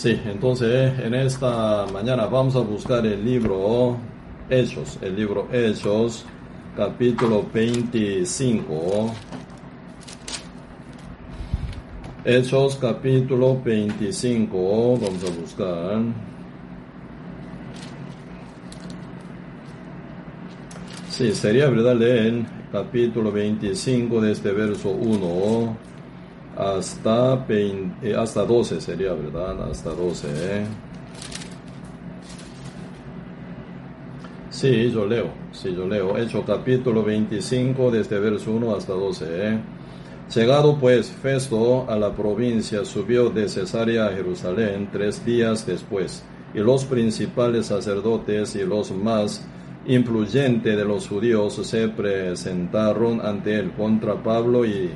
Sí, entonces en esta mañana vamos a buscar el libro Hechos, el libro Hechos, capítulo 25. Hechos capítulo 25, vamos a buscar. Sí, sería verdad leer capítulo 25 de este verso 1 hasta, eh, hasta 12 sería verdad, hasta 12. ¿eh? Sí, yo leo, sí, yo leo. Hecho capítulo 25 de este verso 1 hasta 12. ¿eh? Llegado pues Festo a la provincia, subió de Cesarea a Jerusalén tres días después, y los principales sacerdotes y los más influyentes de los judíos se presentaron ante él contra Pablo y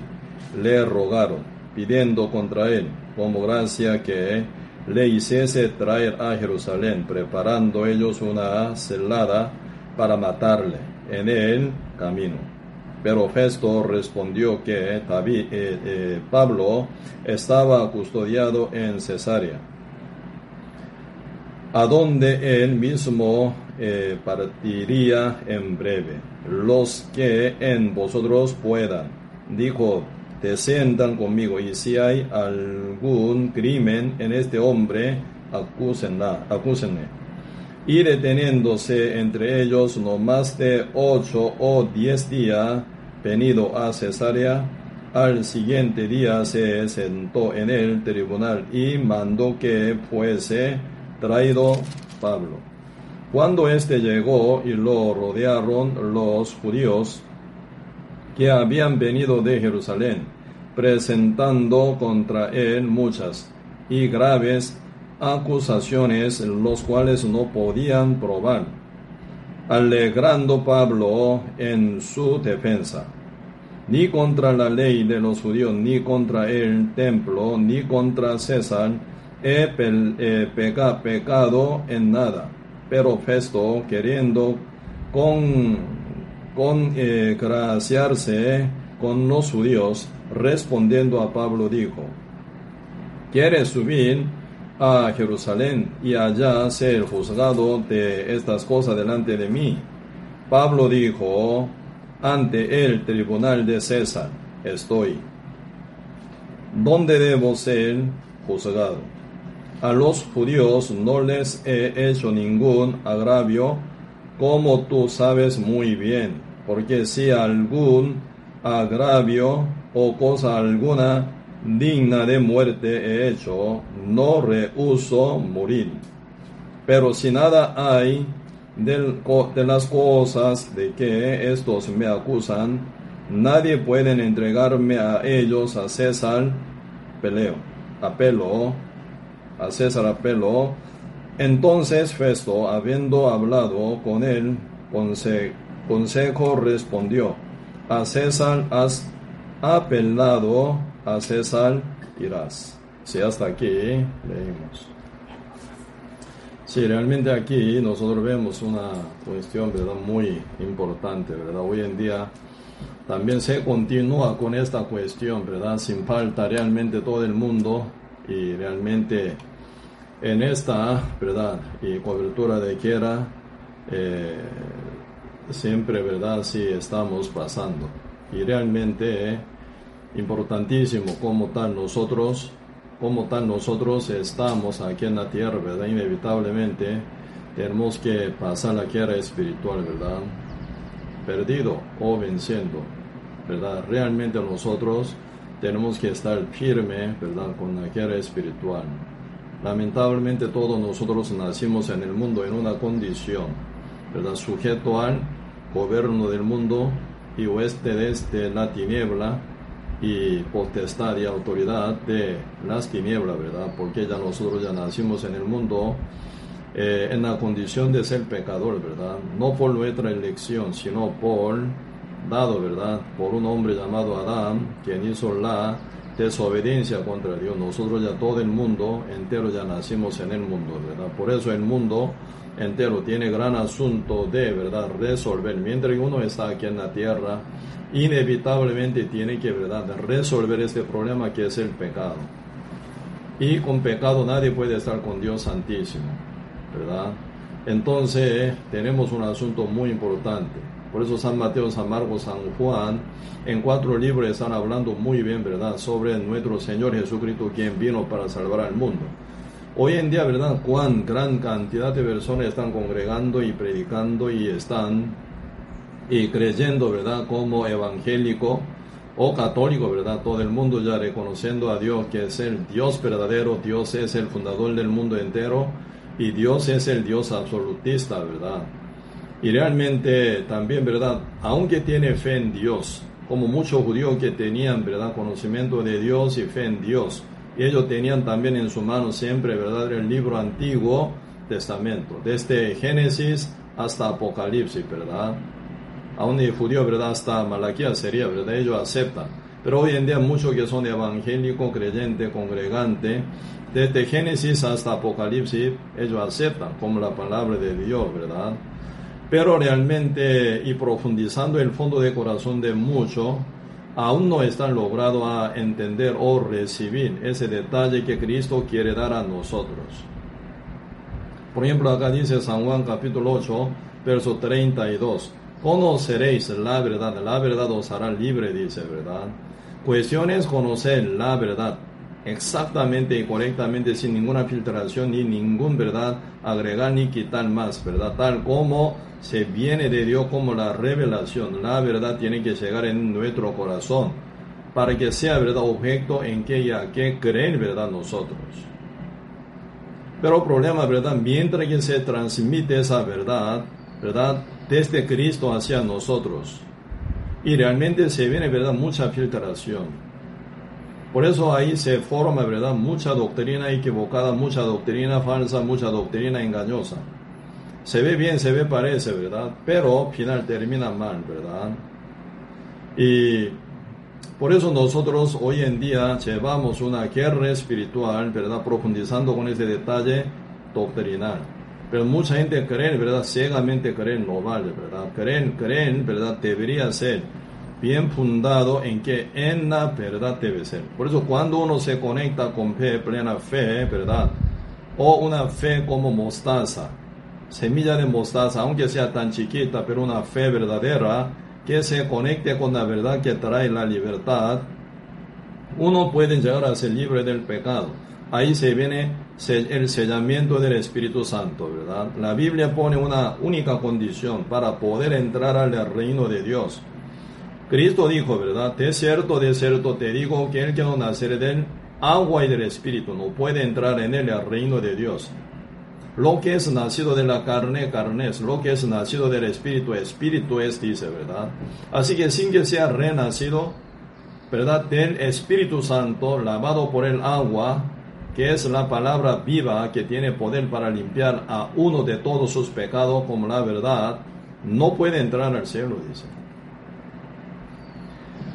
le rogaron, pidiendo contra él, como gracia que le hiciese traer a Jerusalén, preparando ellos una celada para matarle en el camino. Pero Festo respondió que eh, eh, Pablo estaba custodiado en Cesarea, a donde él mismo eh, partiría en breve. Los que en vosotros puedan, dijo, te sientan conmigo y si hay algún crimen en este hombre, acúsenla, acúsenle. Y deteniéndose entre ellos no más de ocho o diez días, venido a Cesarea, al siguiente día se sentó en el tribunal y mandó que fuese traído Pablo. Cuando éste llegó y lo rodearon los judíos que habían venido de Jerusalén, presentando contra él muchas y graves acusaciones, los cuales no podían probar, alegrando Pablo en su defensa ni contra la ley de los judíos, ni contra el templo, ni contra César, he pecado en nada. Pero Festo, queriendo con, con eh, con los judíos, respondiendo a Pablo, dijo, ¿quieres subir a Jerusalén y allá ser juzgado de estas cosas delante de mí? Pablo dijo, ante el tribunal de César estoy. ¿Dónde debo ser juzgado? A los judíos no les he hecho ningún agravio, como tú sabes muy bien, porque si algún agravio o cosa alguna digna de muerte he hecho, no rehuso morir. Pero si nada hay de las cosas de que estos me acusan, nadie puede entregarme a ellos a César peleo, apelo, a César apelo. Entonces Festo, habiendo hablado con él, consejo respondió, a César has apelado, a César irás. Si hasta aquí leímos. Sí, realmente aquí nosotros vemos una cuestión ¿verdad? muy importante, ¿verdad? Hoy en día también se continúa con esta cuestión, ¿verdad? Sin falta realmente todo el mundo y realmente en esta, ¿verdad? Y cobertura de quiera, eh, siempre, ¿verdad? Sí estamos pasando. Y realmente importantísimo como tal nosotros como tal nosotros estamos aquí en la tierra, ¿verdad? Inevitablemente tenemos que pasar la guerra espiritual, ¿verdad? Perdido o venciendo, ¿verdad? Realmente nosotros tenemos que estar firme, ¿verdad? Con la guerra espiritual. Lamentablemente todos nosotros nacimos en el mundo en una condición, ¿verdad? Sujeto al gobierno del mundo y oeste desde la tiniebla, y potestad y autoridad de las tinieblas, ¿verdad? Porque ya nosotros ya nacimos en el mundo eh, en la condición de ser pecador, ¿verdad? No por nuestra elección, sino por dado, ¿verdad? Por un hombre llamado Adán, quien hizo la desobediencia contra Dios. Nosotros ya todo el mundo entero ya nacimos en el mundo, ¿verdad? Por eso el mundo entero tiene gran asunto de, ¿verdad? Resolver. Mientras uno está aquí en la tierra, inevitablemente tiene que ¿verdad? resolver este problema que es el pecado. Y con pecado nadie puede estar con Dios Santísimo, ¿verdad? Entonces tenemos un asunto muy importante. Por eso San Mateo, San Marcos, San Juan, en cuatro libros están hablando muy bien, ¿verdad?, sobre nuestro Señor Jesucristo, quien vino para salvar al mundo. Hoy en día, ¿verdad?, cuán gran cantidad de personas están congregando y predicando y están y creyendo, ¿verdad?, como evangélico o católico, ¿verdad? Todo el mundo ya reconociendo a Dios que es el Dios verdadero, Dios es el fundador del mundo entero y Dios es el Dios absolutista, ¿verdad? Y realmente también, ¿verdad? Aunque tiene fe en Dios, como muchos judíos que tenían, ¿verdad? Conocimiento de Dios y fe en Dios. Y ellos tenían también en su mano siempre, ¿verdad? El libro antiguo testamento, desde Génesis hasta Apocalipsis, ¿verdad? Aún el judío, ¿verdad? Hasta Malaquía sería, ¿verdad? Ellos aceptan. Pero hoy en día muchos que son evangélicos, creyentes, congregantes, desde Génesis hasta Apocalipsis, ellos aceptan como la palabra de Dios, ¿verdad? Pero realmente, y profundizando el fondo de corazón de muchos, aún no están logrado a entender o recibir ese detalle que Cristo quiere dar a nosotros. Por ejemplo, acá dice San Juan capítulo 8, verso 32. Conoceréis la verdad, la verdad os hará libre, dice, ¿verdad? Cuestión es conocer la verdad exactamente y correctamente sin ninguna filtración ni ningún verdad agregar ni quitar más, ¿verdad? Tal como se viene de Dios como la revelación, la verdad tiene que llegar en nuestro corazón para que sea verdad objeto en que ya que creen verdad nosotros. Pero problema, ¿verdad? Mientras que se transmite esa verdad, ¿verdad? Desde Cristo hacia nosotros. Y realmente se viene, ¿verdad? Mucha filtración por eso ahí se forma, ¿verdad? Mucha doctrina equivocada, mucha doctrina falsa, mucha doctrina engañosa. Se ve bien, se ve parece, ¿verdad? Pero al final termina mal, ¿verdad? Y por eso nosotros hoy en día llevamos una guerra espiritual, ¿verdad? Profundizando con ese detalle doctrinal. Pero mucha gente cree, ¿verdad? Ciegamente creen no vale, ¿verdad? Creen, creen, ¿verdad? Debería ser bien fundado en que en la verdad debe ser. Por eso cuando uno se conecta con fe, plena fe, ¿verdad? O una fe como mostaza, semilla de mostaza, aunque sea tan chiquita, pero una fe verdadera, que se conecte con la verdad que trae la libertad, uno puede llegar a ser libre del pecado. Ahí se viene el sellamiento del Espíritu Santo, ¿verdad? La Biblia pone una única condición para poder entrar al reino de Dios Cristo dijo, ¿verdad? De cierto, de cierto te digo que el que no naciere del agua y del Espíritu no puede entrar en al reino de Dios. Lo que es nacido de la carne, carne es. Lo que es nacido del Espíritu, Espíritu es, dice, ¿verdad? Así que sin que sea renacido, ¿verdad? Del Espíritu Santo, lavado por el agua, que es la palabra viva que tiene poder para limpiar a uno de todos sus pecados como la verdad, no puede entrar al cielo, dice.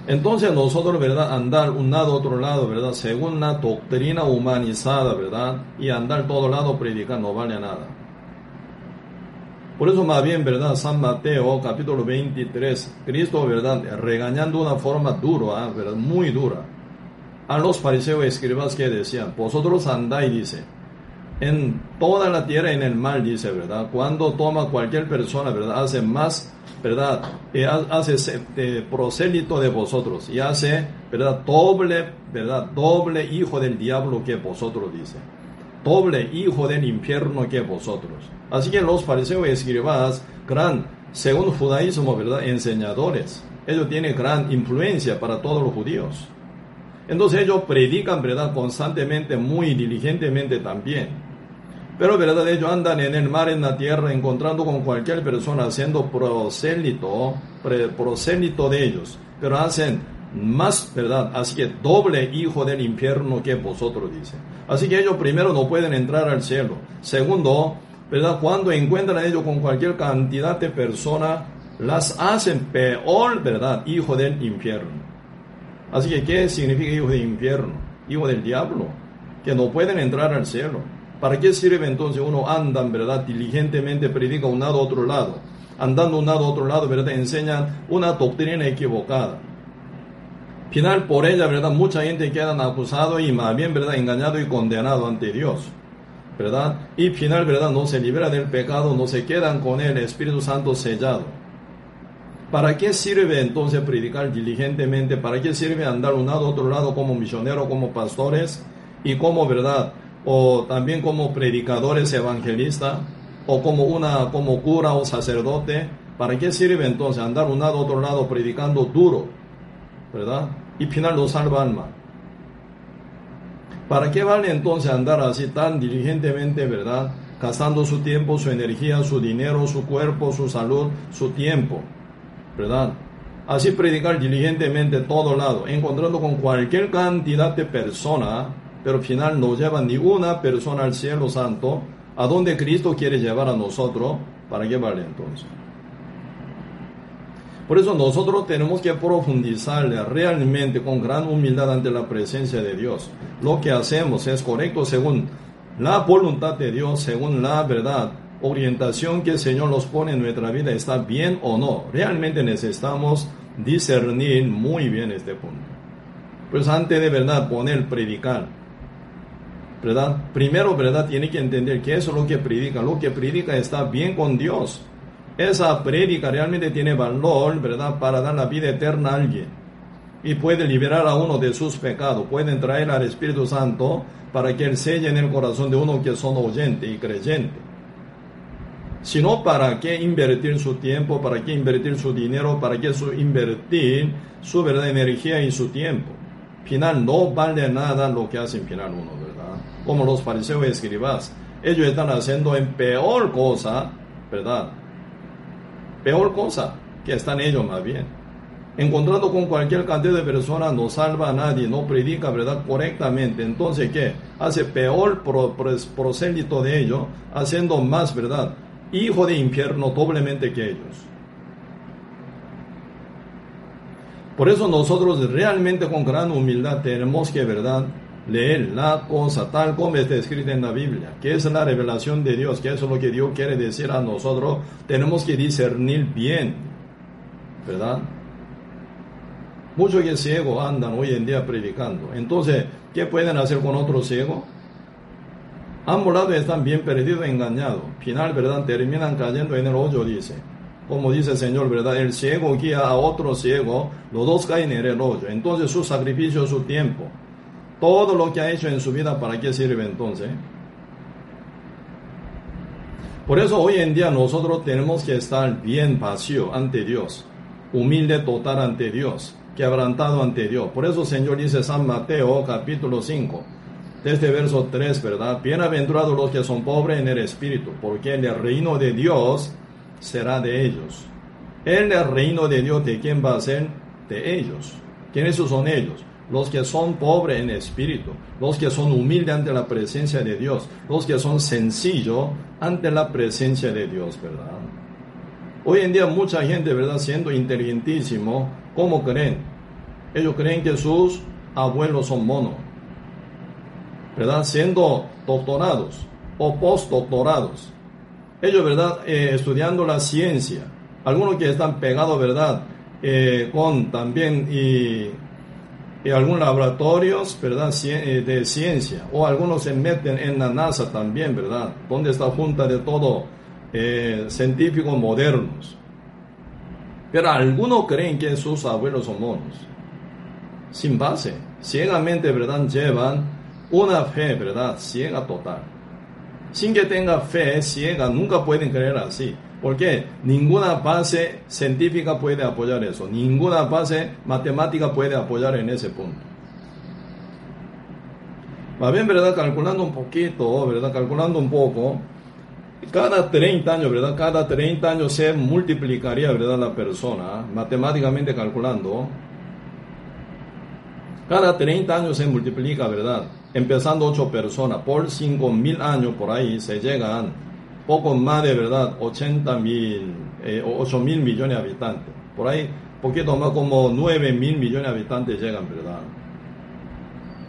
Entonces nosotros, ¿verdad? Andar un lado, otro lado, ¿verdad? Según una doctrina humanizada, ¿verdad? Y andar todo lado predicando no vale nada. Por eso más bien, ¿verdad? San Mateo capítulo 23, Cristo, ¿verdad? Regañando de una forma dura, ¿verdad? Muy dura. A los fariseos escribas que decían, vosotros andáis, dice, en toda la tierra en el mal, dice, ¿verdad? Cuando toma cualquier persona, ¿verdad? Hace más ¿verdad? Y hace eh, prosélito de vosotros y hace, ¿verdad? Doble, ¿verdad? Doble hijo del diablo que vosotros, dice. Doble hijo del infierno que vosotros. Así que los fariseos y escribas, gran, según judaísmo, ¿verdad? Enseñadores. Ellos tienen gran influencia para todos los judíos. Entonces ellos predican, ¿verdad? Constantemente, muy diligentemente también. Pero verdad, ellos andan en el mar, en la tierra, encontrando con cualquier persona, haciendo prosélito, prosélito de ellos. Pero hacen más, ¿verdad? Así que doble hijo del infierno que vosotros, dicen. Así que ellos primero no pueden entrar al cielo. Segundo, ¿verdad? Cuando encuentran ellos con cualquier cantidad de personas, las hacen peor, ¿verdad? Hijo del infierno. Así que, ¿qué significa hijo del infierno? Hijo del diablo. Que no pueden entrar al cielo. ¿Para qué sirve entonces uno anda, verdad, diligentemente predica un lado a otro lado? Andando un lado a otro lado, ¿verdad? Enseñan una doctrina equivocada. Final por ella, ¿verdad? Mucha gente queda acusado y más bien, ¿verdad? Engañado y condenado ante Dios. ¿Verdad? Y final, ¿verdad? No se libera del pecado, no se quedan con el Espíritu Santo sellado. ¿Para qué sirve entonces predicar diligentemente? ¿Para qué sirve andar un lado otro lado como misioneros, como pastores y como verdad? O también como predicadores evangelistas o como una como cura o sacerdote. ¿Para qué sirve entonces andar un lado otro lado predicando duro? ¿verdad? Y final no salva alma. ¿Para qué vale entonces andar así tan diligentemente, verdad? Gastando su tiempo, su energía, su dinero, su cuerpo, su salud, su tiempo, ¿verdad? Así predicar diligentemente todo lado, encontrando con cualquier cantidad de personas, pero al final no lleva ni una persona al cielo santo, a donde Cristo quiere llevar a nosotros, ¿para qué vale entonces? Por eso nosotros tenemos que profundizar realmente con gran humildad ante la presencia de Dios. Lo que hacemos es correcto según la voluntad de Dios, según la verdad, orientación que el Señor nos pone en nuestra vida, está bien o no. Realmente necesitamos discernir muy bien este punto. Pues antes de verdad poner predicar, Primero, ¿verdad? Tiene que entender que eso es lo que predica. Lo que predica está bien con Dios esa prédica realmente tiene valor, ¿verdad?, para dar la vida eterna a alguien. Y puede liberar a uno de sus pecados, pueden traer al Espíritu Santo para que Él selle en el corazón de uno que son oyente y creyente. Si no, ¿para qué invertir su tiempo? ¿Para qué invertir su dinero? ¿Para qué invertir su verdad, energía y su tiempo? Final no vale nada lo que hacen final uno. Como los fariseos escribas. Ellos están haciendo en peor cosa, ¿verdad? peor cosa que están ellos más bien. Encontrando con cualquier cantidad de personas no salva a nadie, no predica verdad correctamente. Entonces, ¿qué? Hace peor prosélito de ellos, haciendo más verdad. Hijo de infierno doblemente que ellos. Por eso nosotros realmente con gran humildad tenemos que, ¿verdad? Leer la cosa tal como está escrita en la Biblia, que es la revelación de Dios, que es lo que Dios quiere decir a nosotros, tenemos que discernir bien, ¿verdad? Muchos que ciegos andan hoy en día predicando. Entonces, ¿qué pueden hacer con otros ciegos? Ambos lados están bien perdidos, engañados. Final, ¿verdad? Terminan cayendo en el hoyo, dice. Como dice el Señor, ¿verdad? El ciego guía a otro ciego, los dos caen en el hoyo. Entonces su sacrificio, su tiempo, todo lo que ha hecho en su vida, ¿para qué sirve entonces? Por eso hoy en día nosotros tenemos que estar bien vacío ante Dios, humilde total ante Dios, quebrantado ante Dios. Por eso Señor dice San Mateo capítulo 5, desde verso 3, ¿verdad? Bienaventurados los que son pobres en el espíritu, porque el reino de Dios será de ellos. El reino de Dios, ¿de quién va a ser? De ellos. ¿Quiénes son ellos? Los que son pobres en espíritu, los que son humildes ante la presencia de Dios, los que son sencillos ante la presencia de Dios, ¿verdad? Hoy en día mucha gente, ¿verdad? Siendo inteligentísimo, ¿cómo creen? Ellos creen que sus abuelos son monos, ¿verdad? Siendo doctorados o postdoctorados. Ellos, ¿verdad? Eh, estudiando la ciencia. Algunos que están pegados, ¿verdad? Eh, con también y y algunos laboratorios, ¿verdad?, eh, de ciencia, o algunos se meten en la NASA también, ¿verdad?, donde está junta de todo eh, científicos modernos. Pero algunos creen que sus abuelos son monos, sin base, ciegamente, ¿verdad?, llevan una fe, ¿verdad?, ciega total. Sin que tenga fe ciega, nunca pueden creer así. Porque ninguna base científica puede apoyar eso, ninguna base matemática puede apoyar en ese punto. Más bien, ¿verdad? Calculando un poquito, ¿verdad? Calculando un poco, cada 30 años, ¿verdad? Cada 30 años se multiplicaría, ¿verdad? La persona, matemáticamente calculando. Cada 30 años se multiplica, ¿verdad? Empezando 8 personas, por 5 mil años por ahí se llegan poco más de verdad, 80 mil, eh, 8 mil millones de habitantes. Por ahí, poquito más como 9 mil millones de habitantes llegan, ¿verdad?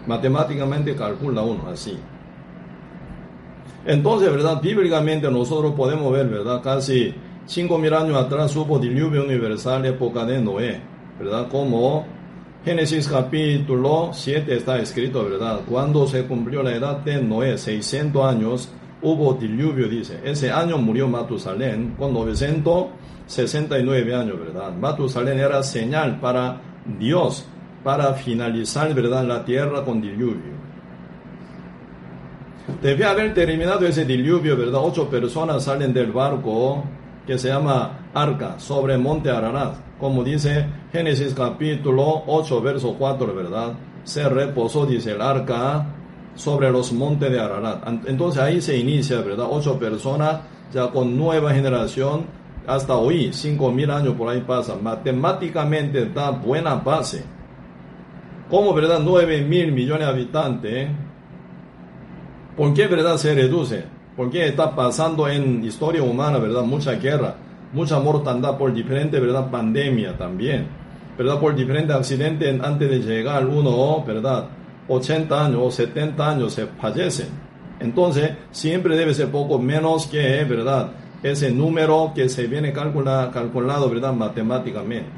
Matemáticamente calcula uno así. Entonces, ¿verdad? Bíblicamente nosotros podemos ver, ¿verdad? Casi 5 mil años atrás hubo diluvio universal, época de Noé, ¿verdad? Como Génesis capítulo 7 está escrito, ¿verdad? Cuando se cumplió la edad de Noé, 600 años, hubo diluvio, dice. Ese año murió Matusalén con 969 años, ¿verdad? Matusalén era señal para Dios, para finalizar, ¿verdad? La tierra con diluvio. Debe haber terminado ese diluvio, ¿verdad? Ocho personas salen del barco que se llama Arca sobre monte Ararat. Como dice Génesis capítulo 8, verso 4, ¿verdad? Se reposó, dice el arca, sobre los montes de Ararat. Entonces ahí se inicia, ¿verdad? Ocho personas ya con nueva generación hasta hoy, cinco mil años por ahí pasan. Matemáticamente da buena base. Como, ¿verdad? Nueve mil millones de habitantes. ¿Por qué, verdad, se reduce? Porque está pasando en historia humana, ¿verdad? Mucha guerra, mucha mortandad por diferente, ¿verdad? Pandemia también, ¿verdad? Por diferentes accidentes antes de llegar uno, ¿verdad? 80 años o 70 años se fallecen. Entonces, siempre debe ser poco menos que, ¿verdad? Ese número que se viene calcula, calculado, ¿verdad? Matemáticamente.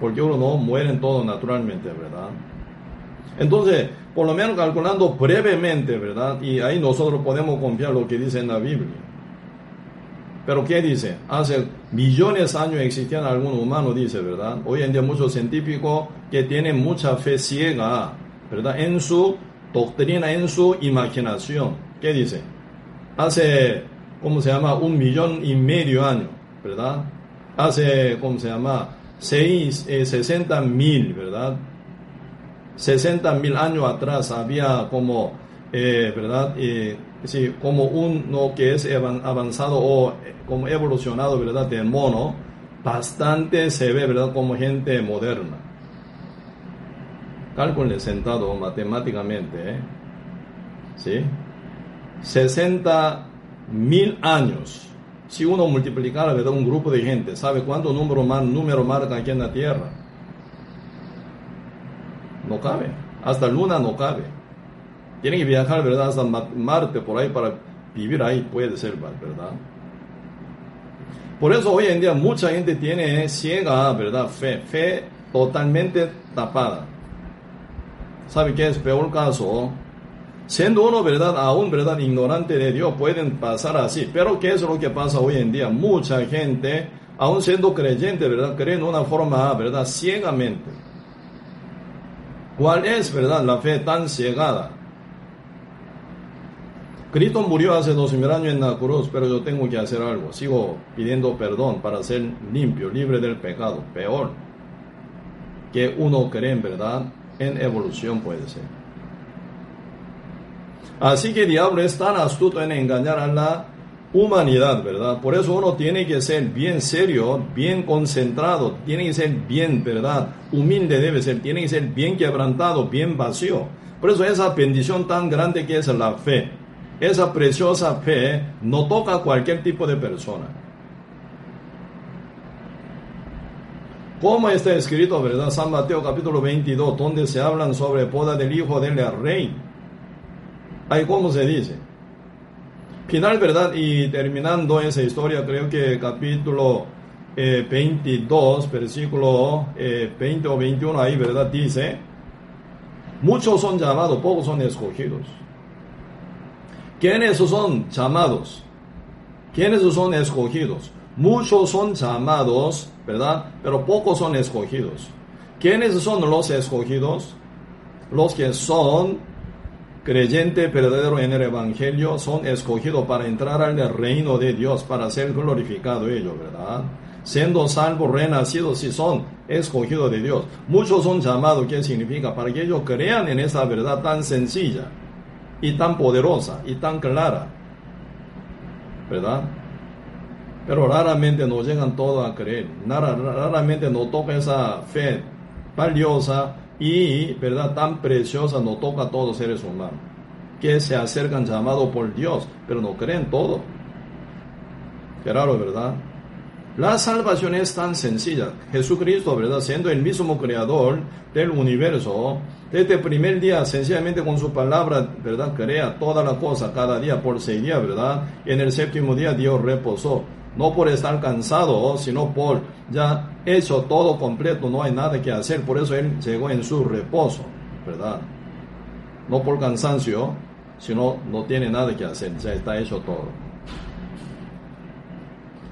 Porque uno no muere todo naturalmente, ¿verdad? Entonces, por lo menos calculando brevemente, ¿verdad? Y ahí nosotros podemos confiar lo que dice en la Biblia. Pero ¿qué dice? Hace millones de años existían algunos humanos, dice, ¿verdad? Hoy en día muchos científicos que tienen mucha fe ciega, ¿verdad? En su doctrina, en su imaginación. ¿Qué dice? Hace, ¿cómo se llama? Un millón y medio años, ¿verdad? Hace, ¿cómo se llama? Seis, eh, 60 mil, ¿verdad? 60 mil años atrás había como, eh, ¿verdad? Eh, sí, como uno que es avanzado o eh, como evolucionado, ¿verdad? De mono, bastante se ve, ¿verdad? Como gente moderna. Cálculo sentado matemáticamente, ¿eh? ¿Sí? 60 mil años. Si uno multiplicara, ¿verdad? Un grupo de gente, ¿sabe cuánto número, número marca aquí en la Tierra? no cabe. Hasta Luna no cabe. Tienen que viajar, ¿verdad? Hasta Marte por ahí para vivir ahí, puede ser, ¿verdad? Por eso hoy en día mucha gente tiene ciega, ¿verdad? Fe, fe totalmente tapada. ¿Sabe qué es peor caso? Siendo uno, ¿verdad? Aún, ¿verdad? Ignorante de Dios, pueden pasar así. Pero ¿qué es lo que pasa hoy en día? Mucha gente, aún siendo creyente, ¿verdad? Creen de una forma, ¿verdad? Ciegamente. ¿Cuál es, verdad, la fe tan ciegada? Cristo murió hace dos mil años en la cruz, pero yo tengo que hacer algo. Sigo pidiendo perdón para ser limpio, libre del pecado. Peor que uno cree en verdad, en evolución puede ser. Así que el diablo es tan astuto en engañar a la humanidad, ¿verdad? Por eso uno tiene que ser bien serio, bien concentrado, tiene que ser bien, ¿verdad? Humilde debe ser, tiene que ser bien quebrantado, bien vacío. Por eso esa bendición tan grande que es la fe, esa preciosa fe no toca a cualquier tipo de persona. Como está escrito, ¿verdad? San Mateo capítulo 22, donde se hablan sobre poda del hijo del rey. Ahí cómo se dice final, ¿verdad? Y terminando esa historia, creo que capítulo 22, eh, versículo 20 eh, o 21, ahí, ¿verdad? Dice, muchos son llamados, pocos son escogidos. ¿Quiénes son llamados? ¿Quiénes son escogidos? Muchos son llamados, ¿verdad? Pero pocos son escogidos. ¿Quiénes son los escogidos? Los que son creyente verdadero en el Evangelio son escogidos para entrar al reino de Dios, para ser glorificado ellos, ¿verdad? Siendo salvos, renacidos, si son escogidos de Dios. Muchos son llamados, ¿qué significa? Para que ellos crean en esa verdad tan sencilla y tan poderosa y tan clara, ¿verdad? Pero raramente nos llegan todos a creer, raramente nos toca esa fe valiosa y, ¿verdad?, tan preciosa no toca a todos los seres humanos, que se acercan llamados por Dios, pero no creen todo. Qué raro, ¿verdad? La salvación es tan sencilla. Jesucristo, ¿verdad? Siendo el mismo creador del universo, desde el primer día, sencillamente con su palabra, ¿verdad? Crea toda la cosa cada día por seis días, ¿verdad? En el séptimo día Dios reposó. No por estar cansado, sino por ya hecho todo completo, no hay nada que hacer, por eso él llegó en su reposo, ¿verdad? No por cansancio, sino no tiene nada que hacer, ya está hecho todo.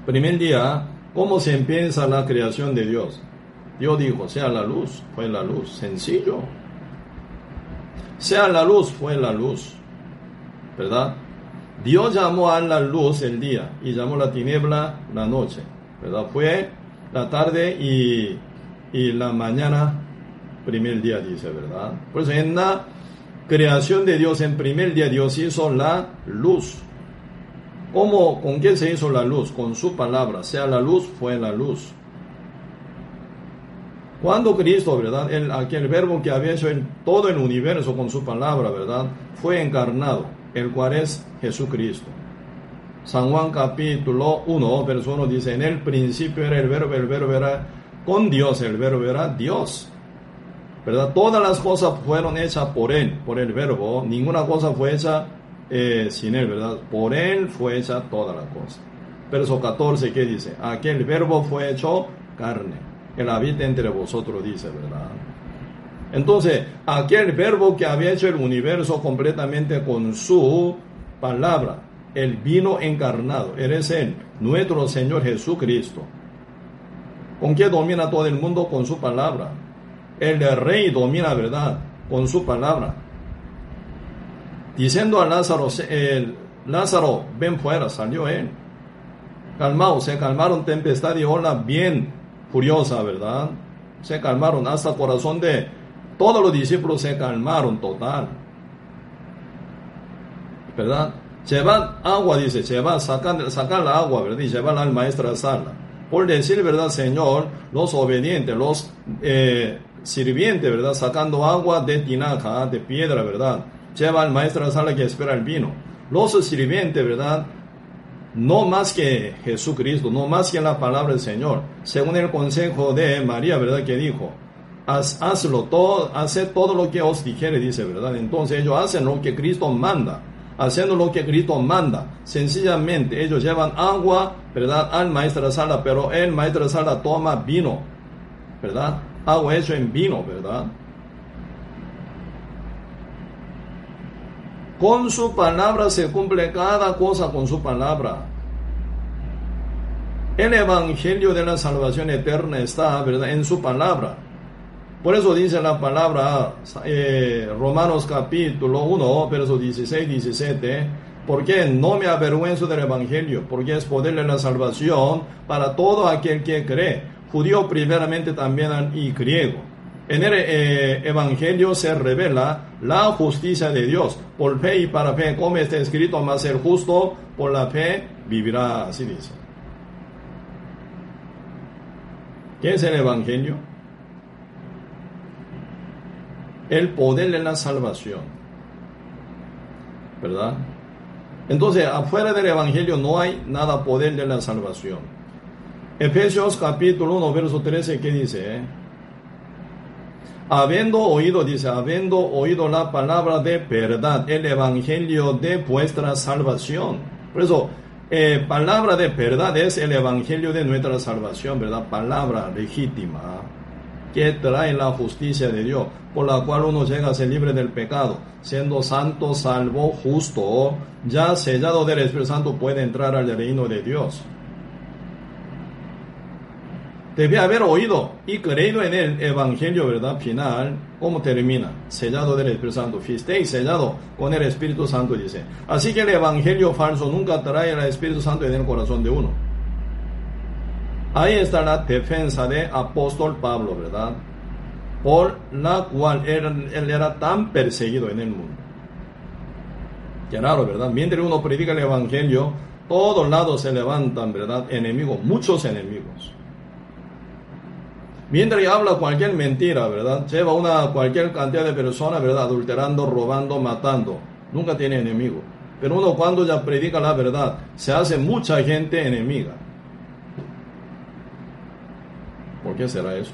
Primer día, ¿cómo se empieza la creación de Dios? Dios dijo, sea la luz, fue la luz, sencillo. Sea la luz, fue la luz, ¿verdad? Dios llamó a la luz el día y llamó la tiniebla la noche, ¿verdad? Fue la tarde y, y la mañana, primer día, dice, ¿verdad? Pues en la creación de Dios, en primer día, Dios hizo la luz. ¿Cómo, con qué se hizo la luz? Con su palabra. Sea la luz, fue la luz. Cuando Cristo, ¿verdad? El, aquel verbo que había hecho en todo el universo con su palabra, ¿verdad? Fue encarnado, el cual es Jesucristo. San Juan capítulo 1, verso 1 dice, en el principio era el verbo, el verbo era con Dios, el verbo era Dios. ¿Verdad? Todas las cosas fueron hechas por Él, por el verbo, ninguna cosa fue hecha eh, sin Él, ¿verdad? Por Él fue hecha toda la cosa. Verso 14, ¿qué dice? Aquel verbo fue hecho carne el habita entre vosotros, dice, ¿verdad? Entonces, aquel verbo que había hecho el universo completamente con su palabra, el vino encarnado, eres Él, nuestro Señor Jesucristo. ¿Con qué domina todo el mundo? Con su palabra. El rey domina, ¿verdad? Con su palabra. Diciendo a Lázaro, Lázaro, ven fuera, salió él. Calmado, se calmaron tempestad y ola bien curiosa, ¿verdad? Se calmaron, hasta corazón de todos los discípulos se calmaron total. ¿Verdad? Llevan agua, dice, llevan, sacan, sacan la agua, ¿verdad? Y al maestro a sala. Por decir, ¿verdad, Señor? Los obedientes, los eh, sirvientes, ¿verdad? Sacando agua de tinaja, de piedra, ¿verdad? Lleva al maestro a sala que espera el vino. Los sirvientes, ¿verdad? no más que Jesucristo, no más que la palabra del Señor. Según el consejo de María, ¿verdad? Que dijo, Haz, hazlo todo, haced todo lo que os dijere, dice, ¿verdad? Entonces ellos hacen lo que Cristo manda, haciendo lo que Cristo manda. Sencillamente ellos llevan agua, ¿verdad? Al maestro de sala, pero el maestro de sala toma vino, ¿verdad? Agua hecho en vino, ¿verdad? Con su palabra se cumple cada cosa con su palabra. El evangelio de la salvación eterna está, ¿verdad?, en su palabra. Por eso dice la palabra eh, Romanos capítulo 1, versos 16, 17, porque no me avergüenzo del evangelio, porque es poder de la salvación para todo aquel que cree, judío primeramente también y griego. En el eh, Evangelio se revela la justicia de Dios por fe y para fe, como está escrito, más el justo por la fe vivirá, así dice. ¿Qué es el Evangelio? El poder de la salvación. ¿Verdad? Entonces, afuera del Evangelio no hay nada poder de la salvación. Efesios capítulo 1, verso 13, ¿qué dice? Eh? habiendo oído, dice, habiendo oído la palabra de verdad, el evangelio de vuestra salvación. Por eso, eh, palabra de verdad es el evangelio de nuestra salvación, ¿verdad? Palabra legítima que trae la justicia de Dios, por la cual uno llega a ser libre del pecado, siendo santo, salvo, justo, ya sellado del Espíritu Santo, puede entrar al reino de Dios debe haber oído y creído en el Evangelio, ¿verdad? Final, ¿cómo termina? Sellado del Espíritu Santo. y sellado con el Espíritu Santo, dice. Así que el Evangelio falso nunca trae el Espíritu Santo en el corazón de uno. Ahí está la defensa de apóstol Pablo, ¿verdad? Por la cual él, era tan perseguido en el mundo. Qué raro, ¿verdad? Mientras uno predica el Evangelio, todos lados se levantan, ¿verdad? Enemigos, muchos enemigos. Mientras habla cualquier mentira, ¿verdad? Lleva una cualquier cantidad de personas, ¿verdad? Adulterando, robando, matando. Nunca tiene enemigo. Pero uno cuando ya predica la verdad, se hace mucha gente enemiga. ¿Por qué será eso?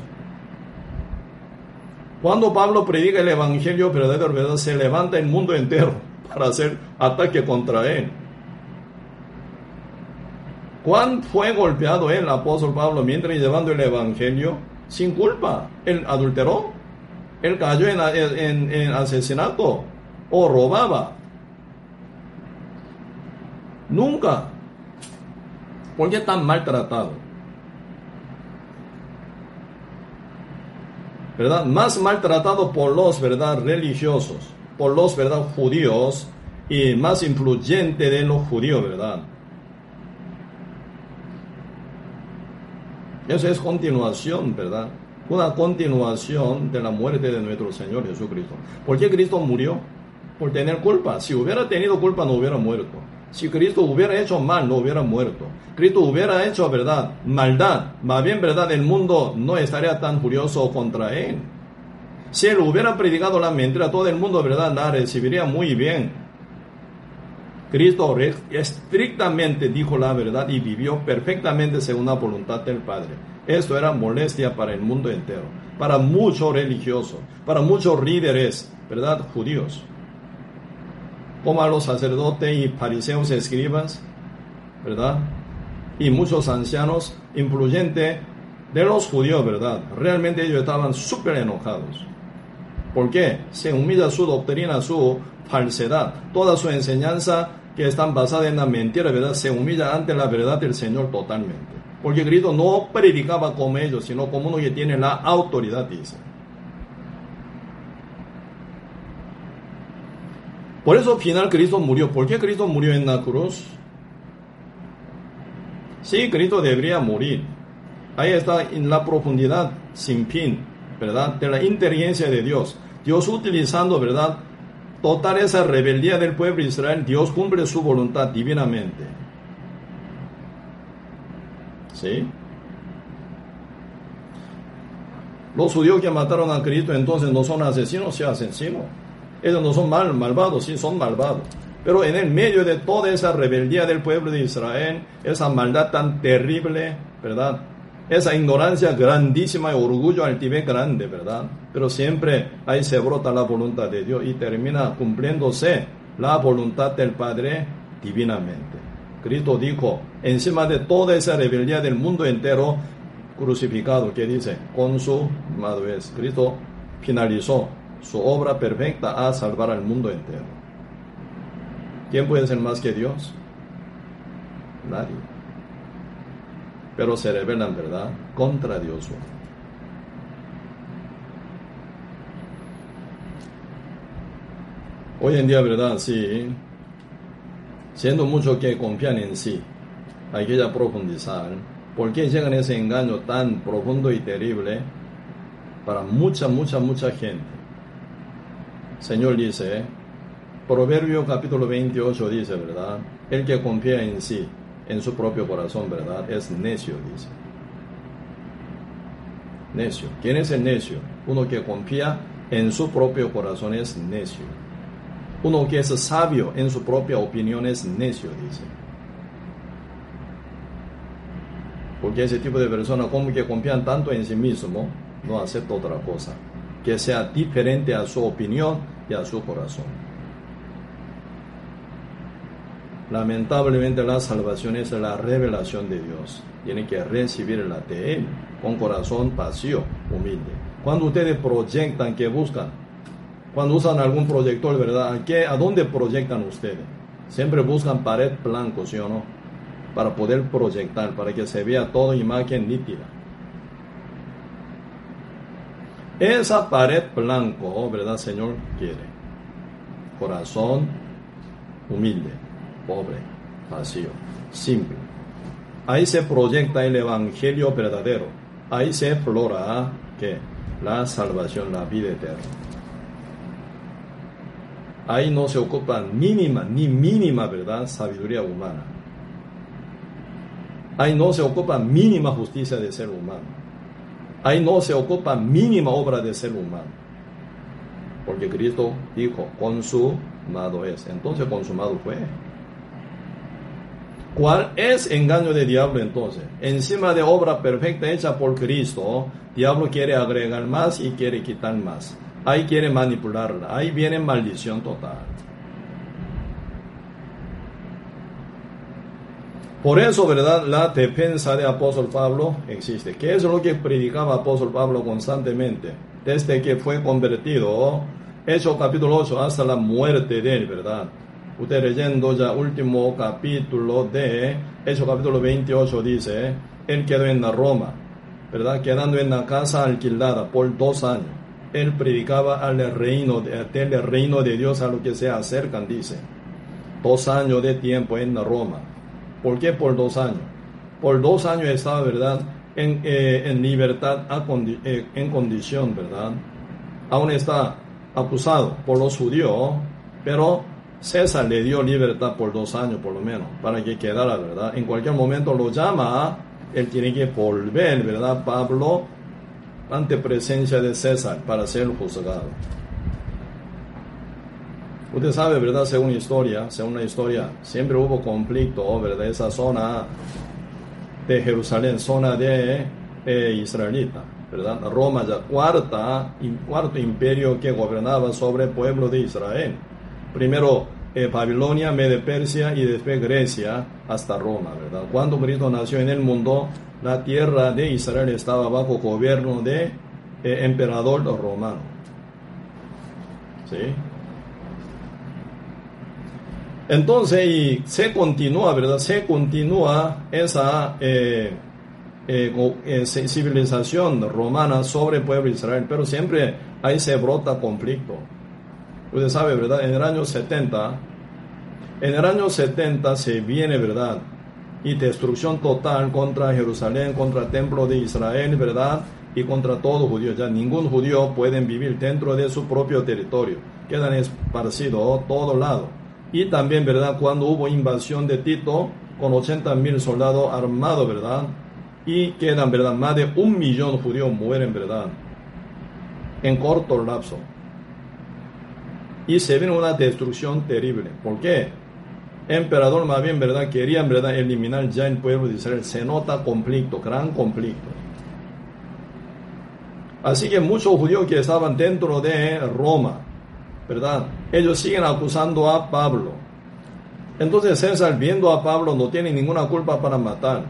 Cuando Pablo predica el evangelio verdadero, ¿verdad? Se levanta el mundo entero para hacer ataque contra él. ¿Cuán fue golpeado el apóstol Pablo mientras llevando el evangelio? Sin culpa. Él adulteró. Él cayó en, en asesinato o robaba. Nunca. ¿Por qué tan maltratado? ¿Verdad? Más maltratado por los, ¿verdad? Religiosos, por los, ¿verdad? Judíos y más influyente de los judíos, ¿verdad? Eso es continuación, ¿verdad? Una continuación de la muerte de nuestro Señor Jesucristo. ¿Por qué Cristo murió? Por tener culpa. Si hubiera tenido culpa no hubiera muerto. Si Cristo hubiera hecho mal, no hubiera muerto. Cristo hubiera hecho, verdad, maldad, más bien, verdad, el mundo no estaría tan furioso contra él. Si él hubiera predicado la mentira, todo el mundo, verdad, la recibiría muy bien. Cristo estrictamente dijo la verdad y vivió perfectamente según la voluntad del Padre. Esto era molestia para el mundo entero, para muchos religiosos, para muchos líderes, ¿verdad? Judíos como a los sacerdotes y fariseos escribas, ¿verdad? Y muchos ancianos influyentes de los judíos, ¿verdad? Realmente ellos estaban súper enojados. ¿Por qué? Se humilla su doctrina, su falsedad, toda su enseñanza que están basada en la mentira, ¿verdad? Se humilla ante la verdad del Señor totalmente. Porque Cristo no predicaba como ellos, sino como uno que tiene la autoridad, dice. Por eso al final Cristo murió. ¿Por qué Cristo murió en la cruz? Sí, Cristo debería morir. Ahí está en la profundidad sin fin, ¿verdad? De la inteligencia de Dios. Dios utilizando, ¿verdad? Total esa rebeldía del pueblo de Israel, Dios cumple su voluntad divinamente. ¿Sí? Los judíos que mataron a Cristo entonces no son asesinos, sí asesinos. Ellos no son mal, malvados, sí son malvados. Pero en el medio de toda esa rebeldía del pueblo de Israel, esa maldad tan terrible, ¿verdad? Esa ignorancia grandísima y orgullo altivez grande, ¿verdad? Pero siempre ahí se brota la voluntad de Dios y termina cumpliéndose la voluntad del Padre divinamente. Cristo dijo, encima de toda esa rebeldía del mundo entero, crucificado, que dice, con su madurez. Cristo finalizó su obra perfecta a salvar al mundo entero. ¿Quién puede ser más que Dios? Nadie. Pero se rebelan, ¿verdad? Contra Dios. Hoy en día, ¿verdad? Sí. Siendo mucho que confían en sí, hay que ya profundizar. ¿Por qué llegan ese engaño tan profundo y terrible para mucha, mucha, mucha gente? Señor dice, Proverbio capítulo 28 dice, ¿verdad? El que confía en sí, en su propio corazón, ¿verdad? Es necio, dice. Necio. ¿Quién es el necio? Uno que confía en su propio corazón es necio. Uno que es sabio en su propia opinión es necio, dice. Porque ese tipo de persona como que confían tanto en sí mismo, no acepta otra cosa que sea diferente a su opinión y a su corazón. Lamentablemente la salvación es la revelación de Dios. Tienen que recibirla de Él con corazón vacío, humilde. Cuando ustedes proyectan, que buscan? Cuando usan algún proyector, ¿verdad? ¿A, qué, ¿A dónde proyectan ustedes? Siempre buscan pared blanco, ¿sí o no? Para poder proyectar, para que se vea toda imagen nítida. Esa pared blanco, oh, ¿verdad, Señor? Quiere. Corazón humilde, pobre, vacío, simple. Ahí se proyecta el evangelio verdadero. Ahí se flora que la salvación, la vida eterna. Ahí no se ocupa mínima ni mínima, ¿verdad? Sabiduría humana. Ahí no se ocupa mínima justicia de ser humano Ahí no se ocupa mínima obra de ser humano. Porque Cristo dijo, consumado es. Entonces consumado fue. ¿Cuál es engaño de diablo entonces? Encima de obra perfecta hecha por Cristo, diablo quiere agregar más y quiere quitar más. Ahí quiere manipularla. Ahí viene maldición total. Por eso, ¿verdad? La defensa de apóstol Pablo existe. ¿Qué es lo que predicaba apóstol Pablo constantemente? Desde que fue convertido, Hechos capítulo 8, hasta la muerte de él, ¿verdad? Usted leyendo ya último capítulo de Hechos capítulo 28 dice, él quedó en Roma, ¿verdad? Quedando en la casa alquilada por dos años. Él predicaba al reino, del reino de Dios a lo que se acercan, dice. Dos años de tiempo en Roma. ¿Por qué por dos años? Por dos años estaba, ¿verdad? En, eh, en libertad eh, en condición, ¿verdad? Aún está acusado por los judíos, pero César le dio libertad por dos años por lo menos, para que quedara, ¿verdad? En cualquier momento lo llama, él tiene que volver, ¿verdad? Pablo, ante presencia de César, para ser juzgado. Usted sabe, ¿verdad? Según historia, según la historia, siempre hubo conflicto, ¿verdad? Esa zona de Jerusalén, zona de eh, israelita, ¿verdad? Roma ya cuarta, cuarto imperio que gobernaba sobre el pueblo de Israel primero eh, Babilonia, Media Persia y después Grecia hasta Roma, ¿verdad? Cuando Cristo nació en el mundo, la tierra de Israel estaba bajo gobierno de eh, emperador romano. ¿Sí? Entonces, se continúa, ¿verdad? Se continúa esa eh, civilización romana sobre el pueblo de Israel, pero siempre ahí se brota conflicto. Usted sabe, ¿verdad? En el año 70, en el año 70 se viene, ¿verdad? Y destrucción total contra Jerusalén, contra el templo de Israel, ¿verdad? Y contra todo judío. Ya ningún judío puede vivir dentro de su propio territorio. Quedan esparcidos a todo lado. Y también, ¿verdad? Cuando hubo invasión de Tito, con 80 mil soldados armados, ¿verdad? Y quedan, ¿verdad? Más de un millón judíos mueren, ¿verdad? En corto lapso y se viene una destrucción terrible. ¿Por qué? Emperador más bien, ¿verdad? Querían, ¿verdad? Eliminar ya el pueblo de Israel. Se nota conflicto, gran conflicto. Así que muchos judíos que estaban dentro de Roma, ¿verdad? Ellos siguen acusando a Pablo. Entonces César, viendo a Pablo, no tiene ninguna culpa para matar.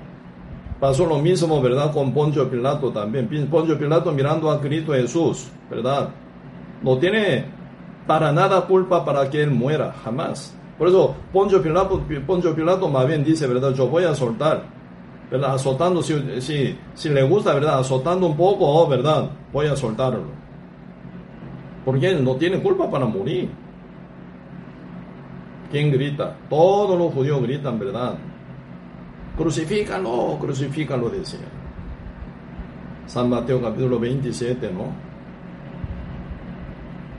Pasó lo mismo, ¿verdad? Con Poncio Pilato también. Poncio Pilato mirando a Cristo Jesús, ¿verdad? No tiene para nada culpa para que él muera, jamás. Por eso Poncio Pilato, Poncio Pilato más bien dice, ¿verdad? Yo voy a soltar, ¿verdad? Azotando, si, si, si le gusta, ¿verdad? Azotando un poco, oh, ¿verdad? Voy a soltarlo. Porque no tiene culpa para morir. ¿Quién grita? Todos los judíos gritan, ¿verdad? Crucifícalo, crucifícalo, decía. San Mateo capítulo 27, ¿no?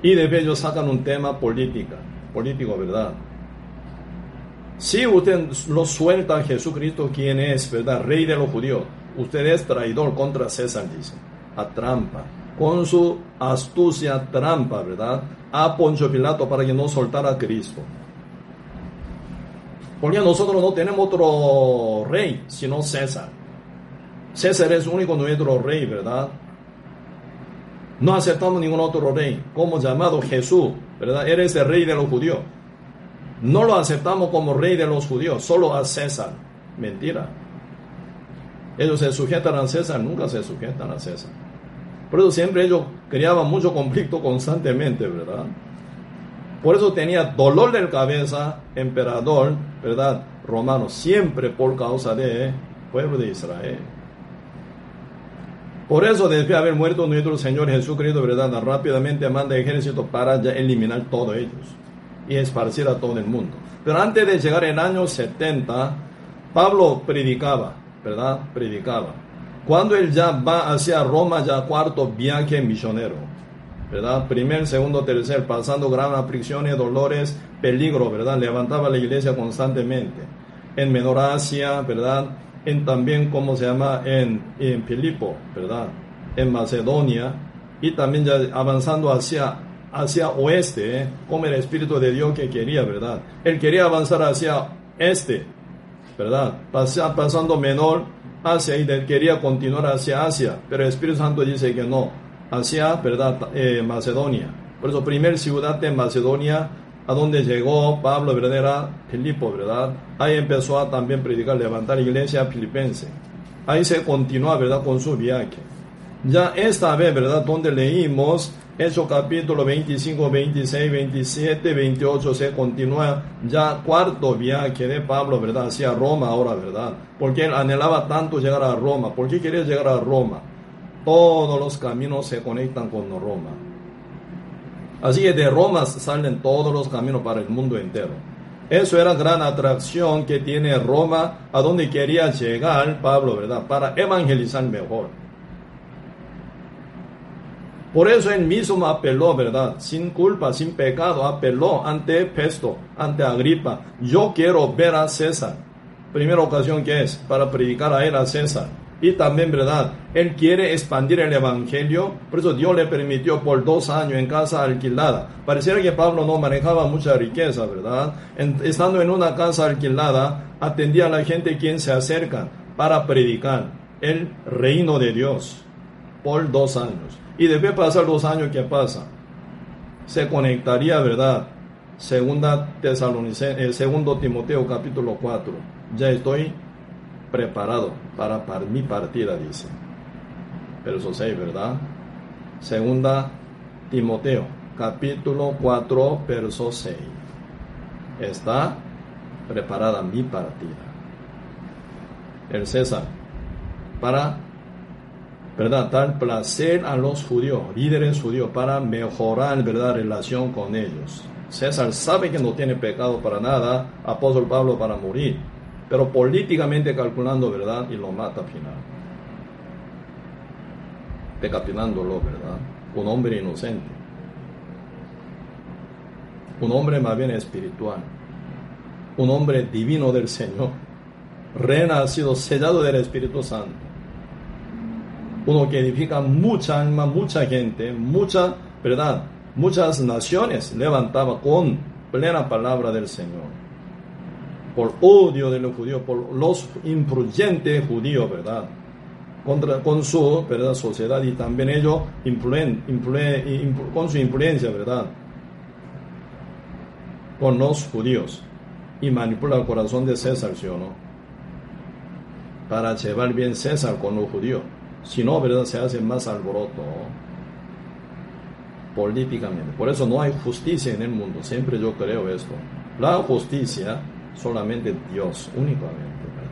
Y de ellos sacan un tema política, político, ¿verdad? Si usted lo suelta a Jesucristo, quien es, ¿verdad? Rey de los judíos, usted es traidor contra César, dice, a trampa, con su astucia trampa, ¿verdad? A Poncho Pilato para que no soltara a Cristo. Porque nosotros no tenemos otro rey, sino César. César es único nuestro rey, ¿verdad? No aceptamos ningún otro rey, como llamado Jesús, ¿verdad? Eres el rey de los judíos. No lo aceptamos como rey de los judíos, solo a César. Mentira. Ellos se sujetan a César, nunca se sujetan a César. Por eso siempre ellos creaban mucho conflicto constantemente, ¿verdad? Por eso tenía dolor de cabeza, emperador, ¿verdad? Romano, siempre por causa de pueblo de Israel. Por eso, después de haber muerto nuestro Señor Jesucristo, ¿verdad? Rápidamente manda ejército para ya eliminar todos ellos y esparcir a todo el mundo. Pero antes de llegar el año 70, Pablo predicaba, ¿verdad? Predicaba. Cuando él ya va hacia Roma, ya cuarto viaje misionero, ¿verdad? Primer, segundo, tercer, pasando gran aflicciones, dolores, peligro, ¿verdad? Levantaba la iglesia constantemente. En Menor Asia, ¿verdad? en también, como se llama? En, en Filipo, ¿verdad? En Macedonia, y también ya avanzando hacia, hacia oeste, ¿eh? como el Espíritu de Dios que quería, ¿verdad? Él quería avanzar hacia este, ¿verdad? pasando menor hacia y quería continuar hacia Asia, pero el Espíritu Santo dice que no, hacia, ¿verdad? Eh, Macedonia. Por eso, primer ciudad de Macedonia a donde llegó Pablo, ¿verdad? Era Filipo, ¿verdad? Ahí empezó a también predicar, levantar iglesia filipense. Ahí se continúa, ¿verdad? Con su viaje. Ya esta vez, ¿verdad? Donde leímos Hechos capítulo 25, 26, 27, 28 se continúa ya cuarto viaje de Pablo, ¿verdad? Hacia Roma ahora, ¿verdad? Porque él anhelaba tanto llegar a Roma. ¿Por qué quería llegar a Roma? Todos los caminos se conectan con Roma. Así que de Roma salen todos los caminos para el mundo entero. Eso era gran atracción que tiene Roma, a donde quería llegar Pablo, ¿verdad? Para evangelizar mejor. Por eso él mismo apeló, ¿verdad? Sin culpa, sin pecado, apeló ante Pesto, ante Agripa. Yo quiero ver a César. Primera ocasión que es, para predicar a él a César. Y también, ¿verdad? Él quiere expandir el Evangelio, por eso Dios le permitió por dos años en casa alquilada. Pareciera que Pablo no manejaba mucha riqueza, ¿verdad? estando en una casa alquilada, atendía a la gente quien se acerca para predicar el reino de Dios por dos años. Y debe pasar los años que pasan. Se conectaría, ¿verdad? Segunda eh, segundo Timoteo capítulo 4. Ya estoy preparado para, para mi partida, dice. Verso 6, ¿verdad? Segunda Timoteo capítulo 4, verso 6. Está preparada mi partida. El César para ¿verdad? Dar placer a los judíos, líderes judíos, para mejorar, ¿verdad?, relación con ellos. César sabe que no tiene pecado para nada, apóstol Pablo para morir, pero políticamente calculando, ¿verdad? Y lo mata al final. Decapitándolo, ¿verdad? Un hombre inocente. Un hombre más bien espiritual. Un hombre divino del Señor. Renacido, sellado del Espíritu Santo uno que edifica mucha alma, mucha gente, mucha, ¿verdad? Muchas naciones levantaba con plena palabra del Señor. Por odio de los judíos, por los imprudentes judíos, ¿verdad? Contra, con su ¿verdad? sociedad y también ellos con su influencia, ¿verdad? Con los judíos y manipula el corazón de César, ¿sí o no? Para llevar bien César con los judíos. Si no, ¿verdad? Se hace más alboroto políticamente. Por eso no hay justicia en el mundo. Siempre yo creo esto. La justicia solamente Dios, únicamente. ¿verdad?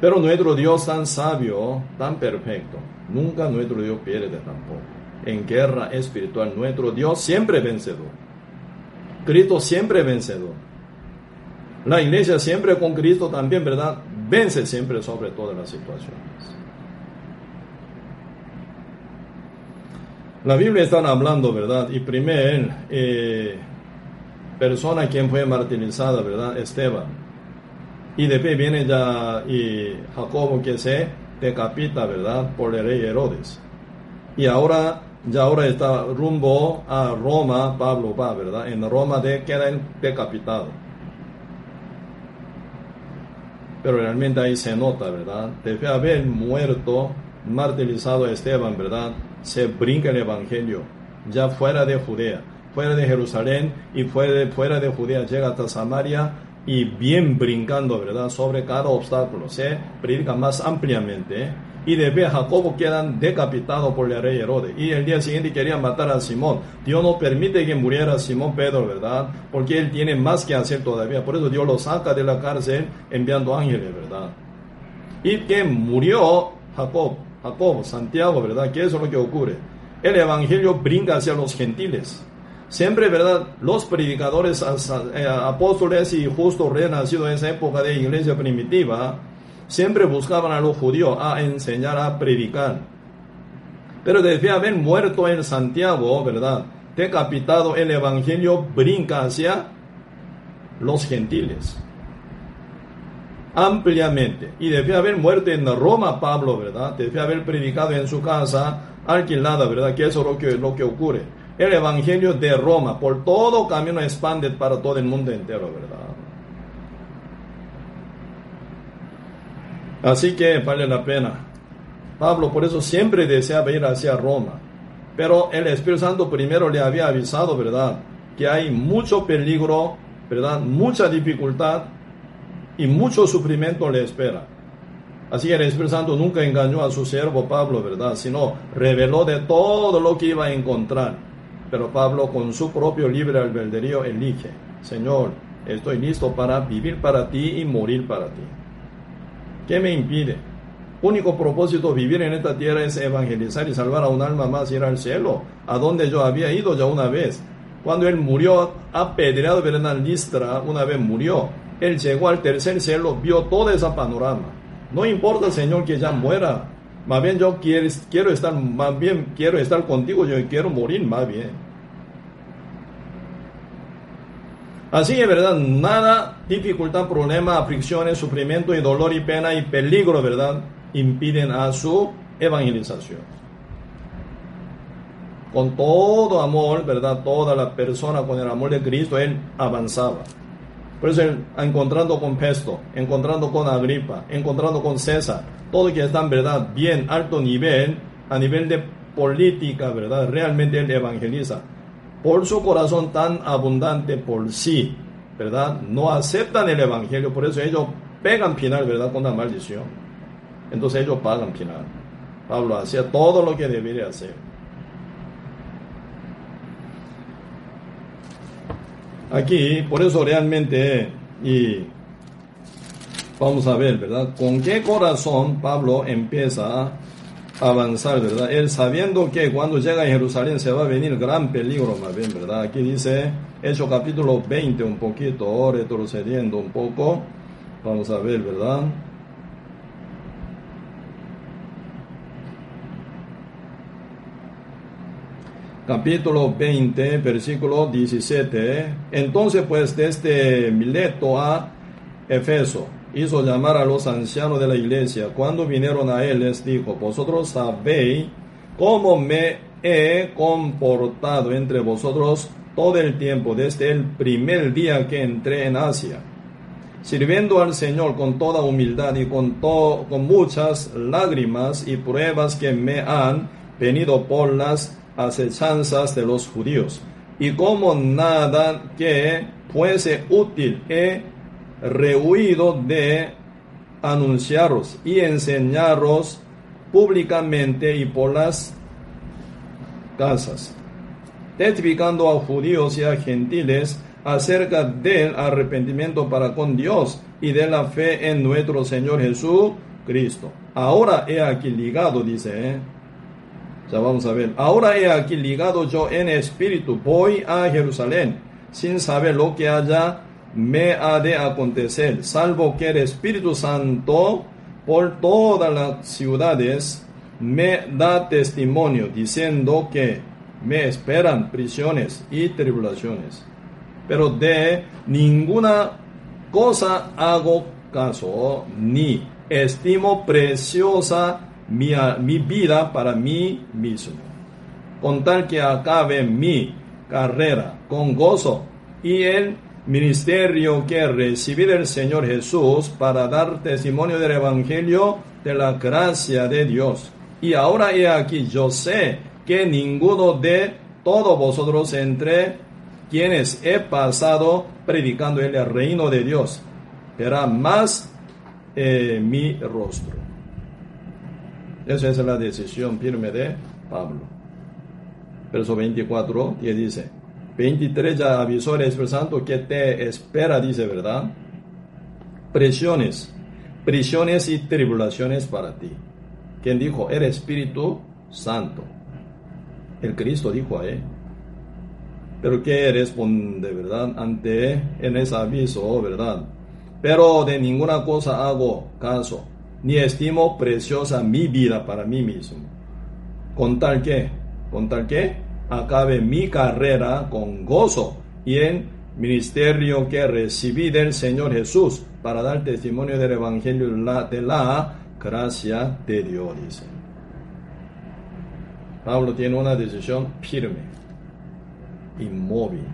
Pero nuestro Dios tan sabio, tan perfecto, nunca nuestro Dios pierde tampoco. En guerra espiritual, nuestro Dios siempre vencedor. Cristo siempre vencedor. La iglesia siempre con Cristo también, ¿verdad? Vence siempre sobre todas las situaciones. La Biblia está hablando, ¿verdad? Y primero, eh, persona quien fue martirizada, ¿verdad? Esteban. Y después viene ya y Jacobo que se decapita, ¿verdad? Por el rey Herodes. Y ahora, ya ahora está rumbo a Roma, Pablo va, ¿verdad? En Roma de, queda decapitado. Pero realmente ahí se nota, ¿verdad? Debe haber muerto, martirizado a Esteban, ¿verdad? Se brinca el Evangelio, ya fuera de Judea, fuera de Jerusalén y fuera de, fuera de Judea, llega hasta Samaria y bien brincando, ¿verdad? Sobre cada obstáculo, se predica más ampliamente. Y de Jacobo quedan decapitados por el rey Herodes. Y el día siguiente querían matar a Simón. Dios no permite que muriera Simón Pedro, ¿verdad? Porque él tiene más que hacer todavía. Por eso Dios lo saca de la cárcel enviando ángeles, ¿verdad? Y que murió Jacob, Jacob, Santiago, ¿verdad? Que es lo que ocurre. El evangelio brinca hacia los gentiles. Siempre, ¿verdad? Los predicadores, eh, apóstoles y justos renacidos en esa época de iglesia primitiva, siempre buscaban a los judíos a enseñar, a predicar. Pero desde haber muerto en Santiago, ¿verdad? Decapitado el Evangelio brinca hacia los gentiles. Ampliamente. Y debe haber muerto en Roma Pablo, ¿verdad? Debe haber predicado en su casa alquilada, ¿verdad? Que eso es lo que, lo que ocurre. El Evangelio de Roma por todo camino expande para todo el mundo entero, ¿verdad? Así que vale la pena. Pablo por eso siempre deseaba ir hacia Roma. Pero el Espíritu Santo primero le había avisado, ¿verdad? que hay mucho peligro, ¿verdad? Mucha dificultad y mucho sufrimiento le espera. Así que el Espíritu Santo nunca engañó a su siervo Pablo, ¿verdad? Sino reveló de todo lo que iba a encontrar. Pero Pablo con su propio libre albedrío elige, Señor, estoy listo para vivir para ti y morir para ti. ¿Qué me impide? Único propósito vivir en esta tierra es evangelizar y salvar a un alma más y ir al cielo, a donde yo había ido ya una vez. Cuando él murió apedreado en Listra, una vez murió, él llegó al tercer cielo, vio todo ese panorama no importa, Señor, que ya muera. Más bien yo quiero estar, más bien quiero estar contigo, yo quiero morir más bien. Así es verdad, nada, dificultad, problema, aflicciones, sufrimiento y dolor y pena y peligro, ¿verdad? Impiden a su evangelización. Con todo amor, ¿verdad? Toda la persona con el amor de Cristo, él avanzaba. Por eso, encontrando con Pesto, encontrando con Agripa, encontrando con César, todo que está en verdad bien alto nivel, a nivel de política, ¿verdad? Realmente él evangeliza. Por su corazón tan abundante por sí, ¿verdad? No aceptan el evangelio, por eso ellos pegan final, ¿verdad? Con la maldición. Entonces ellos pagan final. Pablo hacía todo lo que debería hacer. Aquí, por eso realmente, y vamos a ver, ¿verdad? ¿Con qué corazón Pablo empieza avanzar, ¿verdad? Él sabiendo que cuando llega a Jerusalén se va a venir gran peligro, más bien, ¿verdad? Aquí dice, Hecho capítulo 20, un poquito, retrocediendo un poco, vamos a ver, ¿verdad? capítulo 20, versículo 17. Entonces, pues, desde Mileto a Efeso, hizo llamar a los ancianos de la iglesia. Cuando vinieron a él, les dijo, vosotros sabéis cómo me he comportado entre vosotros todo el tiempo, desde el primer día que entré en Asia, sirviendo al Señor con toda humildad y con, con muchas lágrimas y pruebas que me han venido por las acechanzas de los judíos. Y como nada que fuese útil he rehuido de anunciaros y enseñaros públicamente y por las casas, testificando a judíos y a gentiles acerca del arrepentimiento para con Dios y de la fe en nuestro Señor Jesucristo. Ahora he aquí ligado, dice, ¿eh? Ya vamos a ver. Ahora he aquí ligado yo en espíritu, voy a Jerusalén, sin saber lo que allá me ha de acontecer, salvo que el Espíritu Santo por todas las ciudades me da testimonio, diciendo que me esperan prisiones y tribulaciones. Pero de ninguna cosa hago caso, ni estimo preciosa mi, vida para mí mismo, con tal que acabe mi carrera con gozo y el ministerio que recibí del Señor Jesús para dar testimonio del Evangelio de la gracia de Dios. Y ahora he aquí, yo sé que ninguno de todos vosotros entre quienes he pasado predicando el reino de Dios verá más eh, mi rostro. Esa es la decisión firme de Pablo. Verso 24, y dice, 23 ya avisó el Espíritu Santo que te espera, dice, ¿verdad? Presiones, prisiones y tribulaciones para ti. ¿Quién dijo? El Espíritu Santo. El Cristo dijo a él. Pero ¿qué responde, verdad? Ante en ese aviso, ¿verdad? Pero de ninguna cosa hago caso ni estimo preciosa mi vida para mí mismo. Con tal que, con tal que acabe mi carrera con gozo y en ministerio que recibí del Señor Jesús para dar testimonio del Evangelio de la, gracia de Dios. Pablo tiene una decisión firme, inmóvil.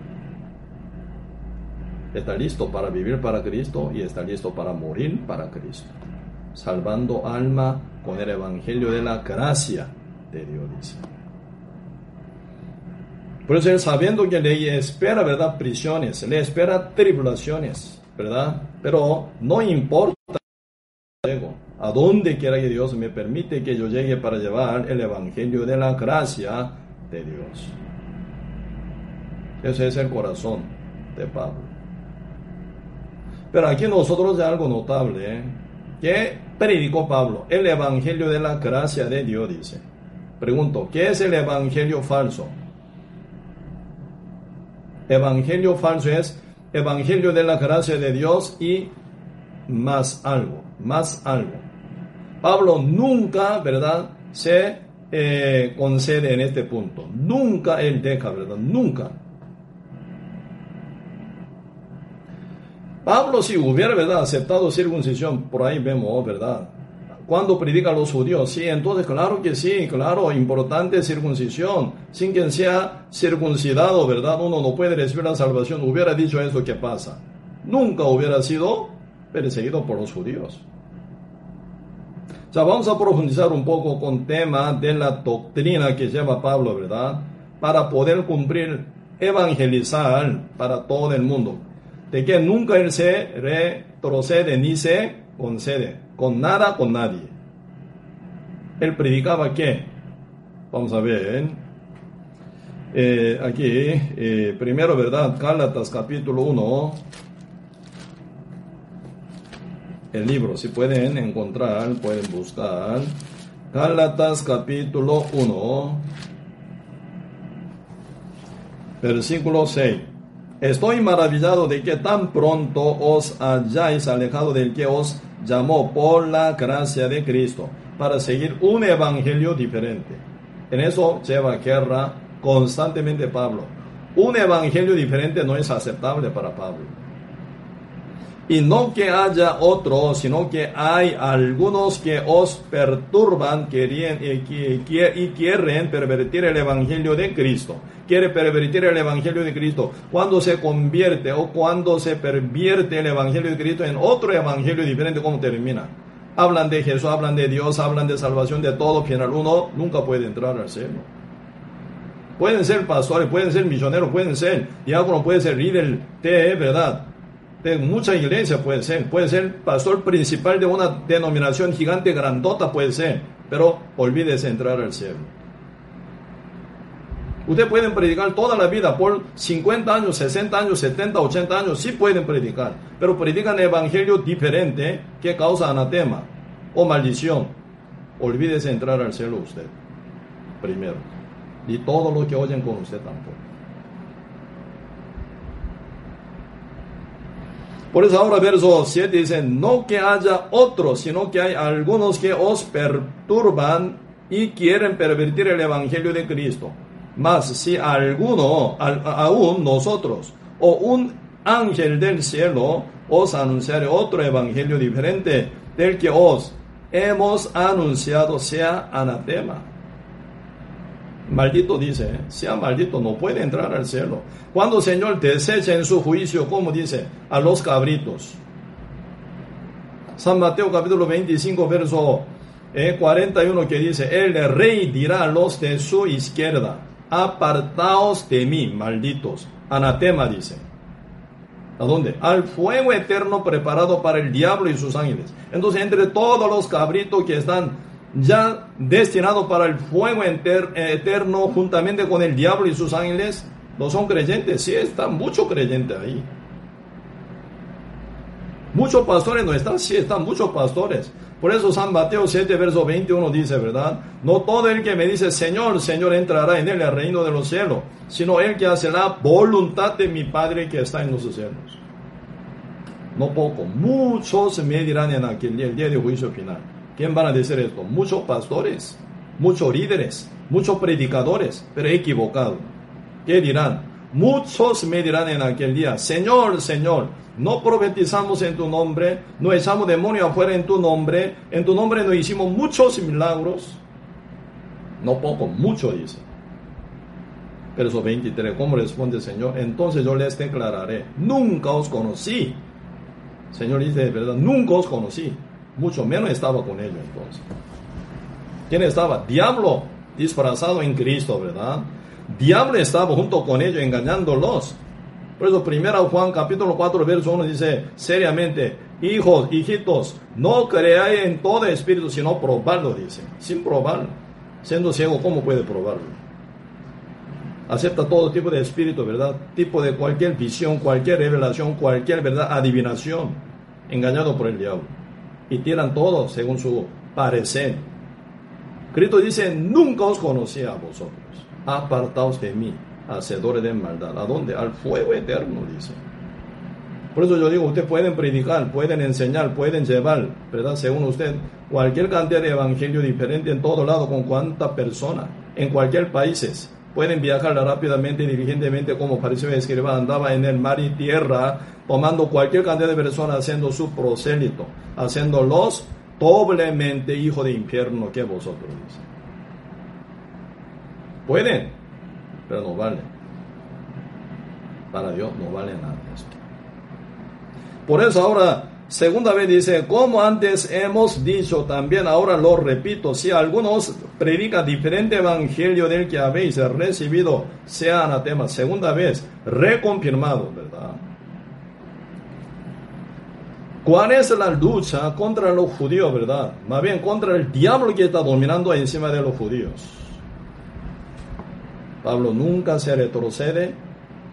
Está listo para vivir para Cristo y está listo para morir para Cristo salvando alma con el Evangelio de la gracia de Dios. Por eso él sabiendo que le espera, ¿verdad? Prisiones, le espera tribulaciones, ¿verdad? Pero no importa a dónde quiera que Dios me permite que yo llegue para llevar el evangelio de la gracia de Dios. Ese es el corazón de Pablo. Pero aquí nosotros de algo notable, ¿eh? ¿Qué predicó Pablo? El evangelio de la gracia de Dios, dice. Pregunto, ¿qué es el evangelio falso? Evangelio falso es evangelio de la gracia de Dios y más algo, más algo. Pablo nunca, ¿verdad? Se eh, concede en este punto. Nunca él deja, ¿verdad? Nunca. Pablo si hubiera, ¿verdad? Aceptado circuncisión, por ahí vemos, ¿verdad? Cuando predica a los judíos, sí, entonces claro que sí, claro, importante circuncisión. Sin quien sea circuncidado, ¿verdad? Uno no puede recibir la salvación. Hubiera dicho eso, ¿qué pasa? Nunca hubiera sido perseguido por los judíos. Sea, vamos a profundizar un poco con tema de la doctrina que lleva Pablo, ¿verdad? Para poder cumplir, evangelizar para todo el mundo de que nunca él se retrocede ni se concede, con nada, con nadie. Él predicaba qué? Vamos a ver. Eh, aquí, eh, primero, ¿verdad? Gálatas capítulo 1. El libro, si pueden encontrar, pueden buscar. Gálatas capítulo 1. Versículo 6. Estoy maravillado de que tan pronto os hayáis alejado del que os llamó por la gracia de Cristo para seguir un evangelio diferente. En eso lleva guerra constantemente Pablo. Un evangelio diferente no es aceptable para Pablo. Y no que haya otro, sino que hay algunos que os perturban y quieren pervertir el Evangelio de Cristo. Quiere pervertir el Evangelio de Cristo. Cuando se convierte o cuando se pervierte el Evangelio de Cristo en otro Evangelio diferente, ¿cómo termina? Hablan de Jesús, hablan de Dios, hablan de salvación, de todo, final uno nunca puede entrar al cielo. Pueden ser pastores, pueden ser misioneros, pueden ser diáconos, pueden ser líder de verdad de mucha iglesia puede ser, puede ser pastor principal de una denominación gigante grandota puede ser, pero olvídese entrar al cielo. Ustedes pueden predicar toda la vida por 50 años, 60 años, 70, 80 años, sí pueden predicar, pero predican evangelio diferente que causa anatema o maldición. Olvídese entrar al cielo usted, primero. Y todo lo que oyen con usted tampoco. Por eso ahora verso 7 dice, no que haya otros, sino que hay algunos que os perturban y quieren pervertir el Evangelio de Cristo. Mas si alguno, aún nosotros, o un ángel del cielo, os anunciare otro Evangelio diferente del que os hemos anunciado, sea anatema. Maldito dice, sea maldito, no puede entrar al cielo. Cuando el Señor desecha en su juicio, como dice, a los cabritos. San Mateo capítulo 25, verso 41 eh, que dice, el rey dirá a los de su izquierda, apartaos de mí, malditos. Anatema dice. ¿A dónde? Al fuego eterno preparado para el diablo y sus ángeles. Entonces, entre todos los cabritos que están ya destinado para el fuego eterno juntamente con el diablo y sus ángeles, no son creyentes, sí están muchos creyentes ahí. Muchos pastores no están, sí están muchos pastores. Por eso San Mateo 7, verso 21 dice, ¿verdad? No todo el que me dice Señor, Señor entrará en el reino de los cielos, sino el que hace la voluntad de mi Padre que está en los cielos. No poco, muchos me dirán en aquel día, el día de juicio final. ¿Quién van a decir esto? Muchos pastores, muchos líderes, muchos predicadores, pero equivocados. ¿Qué dirán? Muchos me dirán en aquel día, Señor, Señor, no profetizamos en tu nombre, no echamos demonio afuera en tu nombre, en tu nombre no hicimos muchos milagros. No poco, mucho dice. Verso 23, ¿cómo responde el Señor? Entonces yo les declararé, nunca os conocí. Señor dice, de verdad, nunca os conocí mucho menos estaba con ellos entonces. ¿Quién estaba? Diablo disfrazado en Cristo, ¿verdad? Diablo estaba junto con ellos engañándolos. Por eso, primera Juan capítulo 4, verso 1 dice seriamente, hijos, hijitos, no creáis en todo espíritu, sino probarlo, dice. Sin probarlo. Siendo ciego, ¿cómo puede probarlo? Acepta todo tipo de espíritu, ¿verdad? Tipo de cualquier visión, cualquier revelación, cualquier, ¿verdad? Adivinación, engañado por el diablo. Y tiran todo según su parecer. Cristo dice, nunca os conocí a vosotros. Apartaos de mí hacedores de maldad. ¿A dónde? Al fuego eterno, dice. Por eso yo digo, ustedes pueden predicar, pueden enseñar, pueden llevar, ¿verdad? Según usted, cualquier cantidad de evangelio diferente en todo lado, con cuánta persona, en cualquier país. Pueden viajar rápidamente y diligentemente como pareció escriba, andaba en el mar y tierra, tomando cualquier cantidad de personas, haciendo su prosélito, haciéndolos doblemente hijo de infierno que vosotros. Dice. Pueden, pero no vale. Para Dios no vale nada esto. Por eso ahora, segunda vez dice, como antes hemos dicho, también ahora lo repito, si algunos predican diferente evangelio del que habéis recibido, sea anatema. Segunda vez, reconfirmado, ¿verdad? ¿Cuál es la lucha contra los judíos, verdad? Más bien contra el diablo que está dominando encima de los judíos. Pablo nunca se retrocede,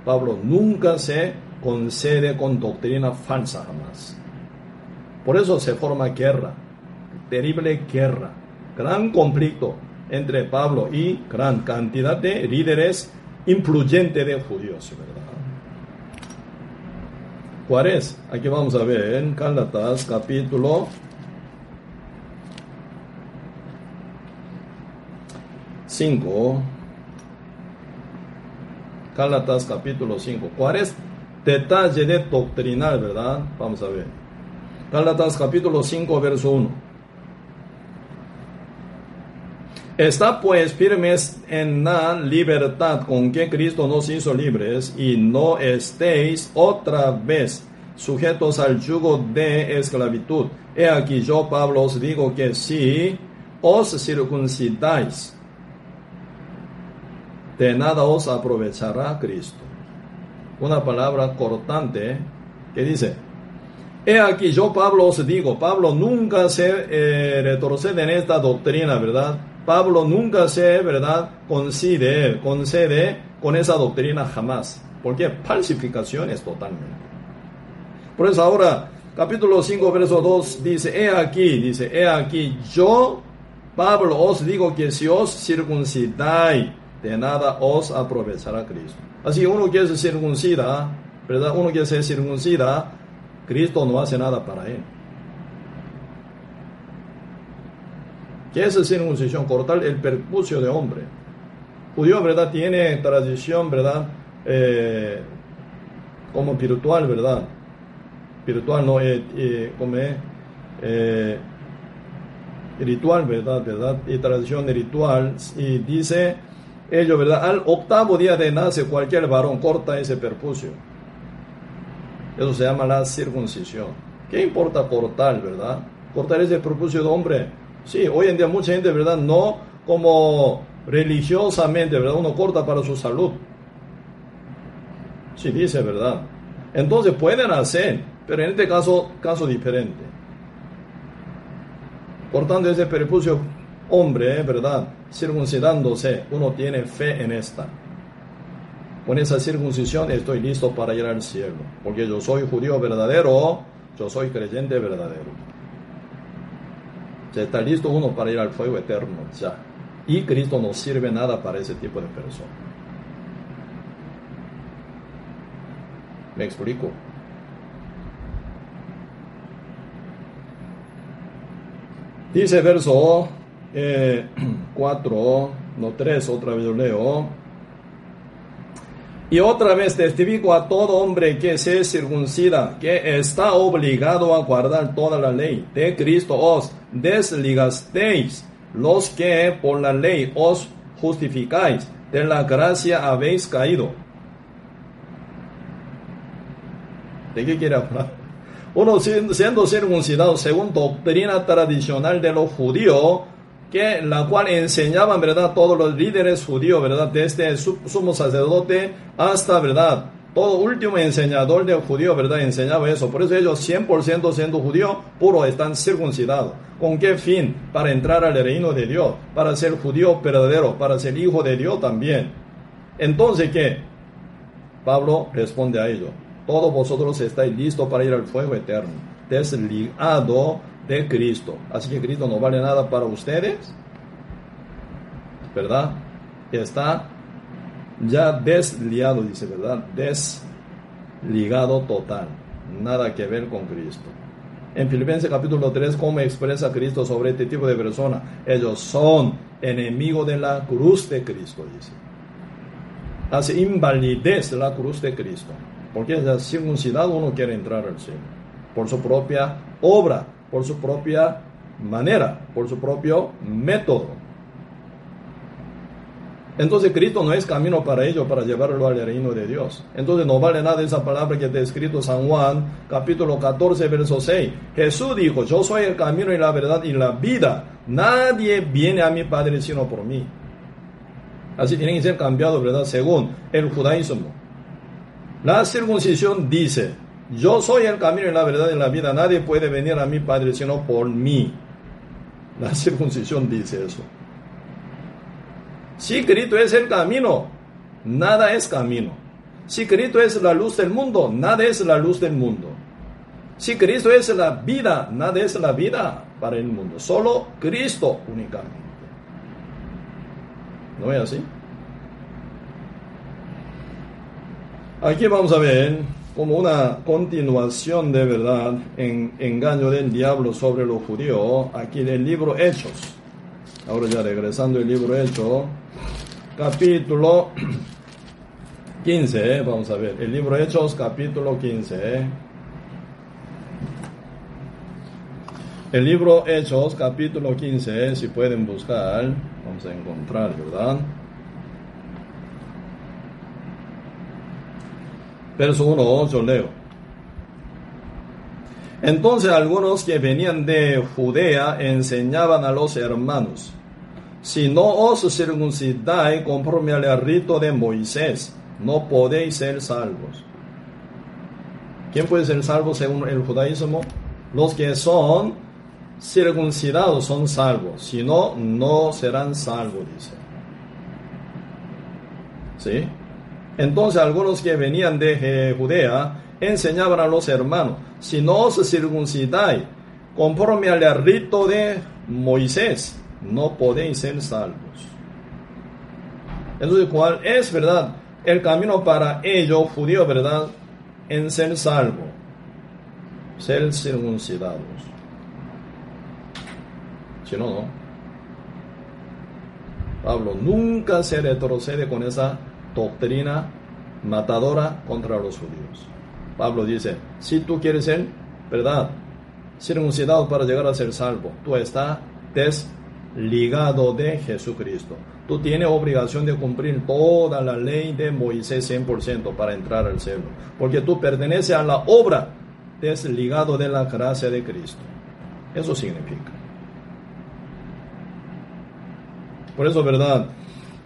Pablo nunca se concede con doctrina falsa jamás. Por eso se forma guerra, terrible guerra, gran conflicto entre Pablo y gran cantidad de líderes influyentes de judíos, ¿verdad? ¿Cuál es? Aquí vamos a ver en capítulo 5. Gálatas capítulo 5. ¿Cuál es detalle de doctrinal, verdad? Vamos a ver. Gálatas capítulo 5, verso 1. Está pues firmes en la libertad con que Cristo nos hizo libres y no estéis otra vez sujetos al yugo de esclavitud. He aquí yo, Pablo, os digo que si os circuncidáis, de nada os aprovechará Cristo. Una palabra cortante que dice, he aquí yo Pablo os digo, Pablo nunca se eh, retrocede en esta doctrina, ¿verdad? Pablo nunca se, ¿verdad? Concede, concede con esa doctrina jamás, porque falsificaciones totalmente. Por eso ahora, capítulo 5, verso 2 dice, he aquí, dice, he aquí, yo, Pablo, os digo que si os circuncidáis, de nada os aprovechará Cristo. Así uno quiere ser circuncida, ¿verdad? Uno quiere ser circuncida, Cristo no hace nada para él. ¿Qué es circuncisión? Cortar el percucio de hombre. Judío, ¿verdad? Tiene tradición, ¿verdad? Eh, como espiritual, ¿verdad? Espiritual, no, eh, eh, como ritual, ¿verdad? ¿verdad? Y tradición ritual. Y dice ellos, ¿verdad? Al octavo día de nace cualquier varón corta ese perpucio. Eso se llama la circuncisión. ¿Qué importa cortar, verdad? Cortar ese perpucio de hombre. Sí, hoy en día mucha gente, ¿verdad? No como religiosamente, ¿verdad? Uno corta para su salud. Sí, dice, ¿verdad? Entonces pueden hacer, pero en este caso, caso diferente. Cortando ese perpucio hombre, ¿verdad? Circuncidándose, uno tiene fe en esta. Con esa circuncisión estoy listo para ir al cielo, porque yo soy judío verdadero, yo soy creyente verdadero. Ya está listo uno para ir al fuego eterno, ya. Y Cristo no sirve nada para ese tipo de persona. ¿Me explico? Dice verso 4, no 3, otra vez lo leo. Y otra vez testifico a todo hombre que se circuncida, que está obligado a guardar toda la ley de Cristo. Os desligasteis los que por la ley os justificáis, de la gracia habéis caído. ¿De qué quiere hablar? Uno siendo circuncidado según doctrina tradicional de los judíos, que la cual enseñaban, ¿verdad? Todos los líderes judíos, ¿verdad? Desde el sumo sacerdote hasta, ¿verdad? Todo último enseñador de judío, ¿verdad? Enseñaba eso. Por eso ellos 100% siendo judío, puro están circuncidados. ¿Con qué fin? Para entrar al reino de Dios, para ser judío verdadero, para ser hijo de Dios también. Entonces, ¿qué? Pablo responde a ello. Todos vosotros estáis listos para ir al fuego eterno, desligado de Cristo. Así que Cristo no vale nada para ustedes, ¿verdad? Está ya desliado, dice, ¿verdad? Desligado total. Nada que ver con Cristo. En Filipenses capítulo 3, ¿cómo expresa Cristo sobre este tipo de personas? Ellos son enemigos de la cruz de Cristo, dice. Hace invalidez la cruz de Cristo. Porque la circuncidado uno quiere entrar al cielo. Por su propia obra, por su propia manera, por su propio método. Entonces Cristo no es camino para ello, para llevarlo al reino de Dios. Entonces no vale nada esa palabra que está escrito San Juan, capítulo 14, verso 6. Jesús dijo, yo soy el camino y la verdad y la vida. Nadie viene a mi Padre sino por mí. Así tienen que ser cambiados, ¿verdad? Según el judaísmo. La circuncisión dice, yo soy el camino y la verdad y la vida. Nadie puede venir a mi Padre sino por mí. La circuncisión dice eso. Si Cristo es el camino, nada es camino. Si Cristo es la luz del mundo, nada es la luz del mundo. Si Cristo es la vida, nada es la vida para el mundo. Solo Cristo únicamente. ¿No es así? Aquí vamos a ver como una continuación de verdad en engaño del diablo sobre los judíos, aquí del libro Hechos. Ahora ya regresando el libro Hechos, capítulo 15, vamos a ver, el libro Hechos, capítulo 15. El libro Hechos, capítulo 15, si pueden buscar, vamos a encontrar, ¿verdad? Verso 1, yo leo. Entonces algunos que venían de Judea enseñaban a los hermanos si no os circuncidáis conforme al rito de Moisés, no podéis ser salvos. ¿Quién puede ser salvo según el judaísmo? Los que son circuncidados son salvos, si no, no serán salvos, dice. ¿Sí? Entonces algunos que venían de Judea enseñaban a los hermanos, si no os circuncidáis conforme al rito de Moisés, no podéis ser salvos. Entonces, ¿cuál es verdad? El camino para ellos, judíos, ¿verdad? En ser salvo, ser circuncidados. Si no, no. Pablo nunca se retrocede con esa doctrina matadora contra los judíos. Pablo dice, si tú quieres ser, ¿verdad? Circuncidado para llegar a ser salvo, tú estás des ligado de Jesucristo. Tú tienes obligación de cumplir toda la ley de Moisés 100% para entrar al cielo, porque tú perteneces a la obra desligado de la gracia de Cristo. Eso significa. Por eso, ¿verdad?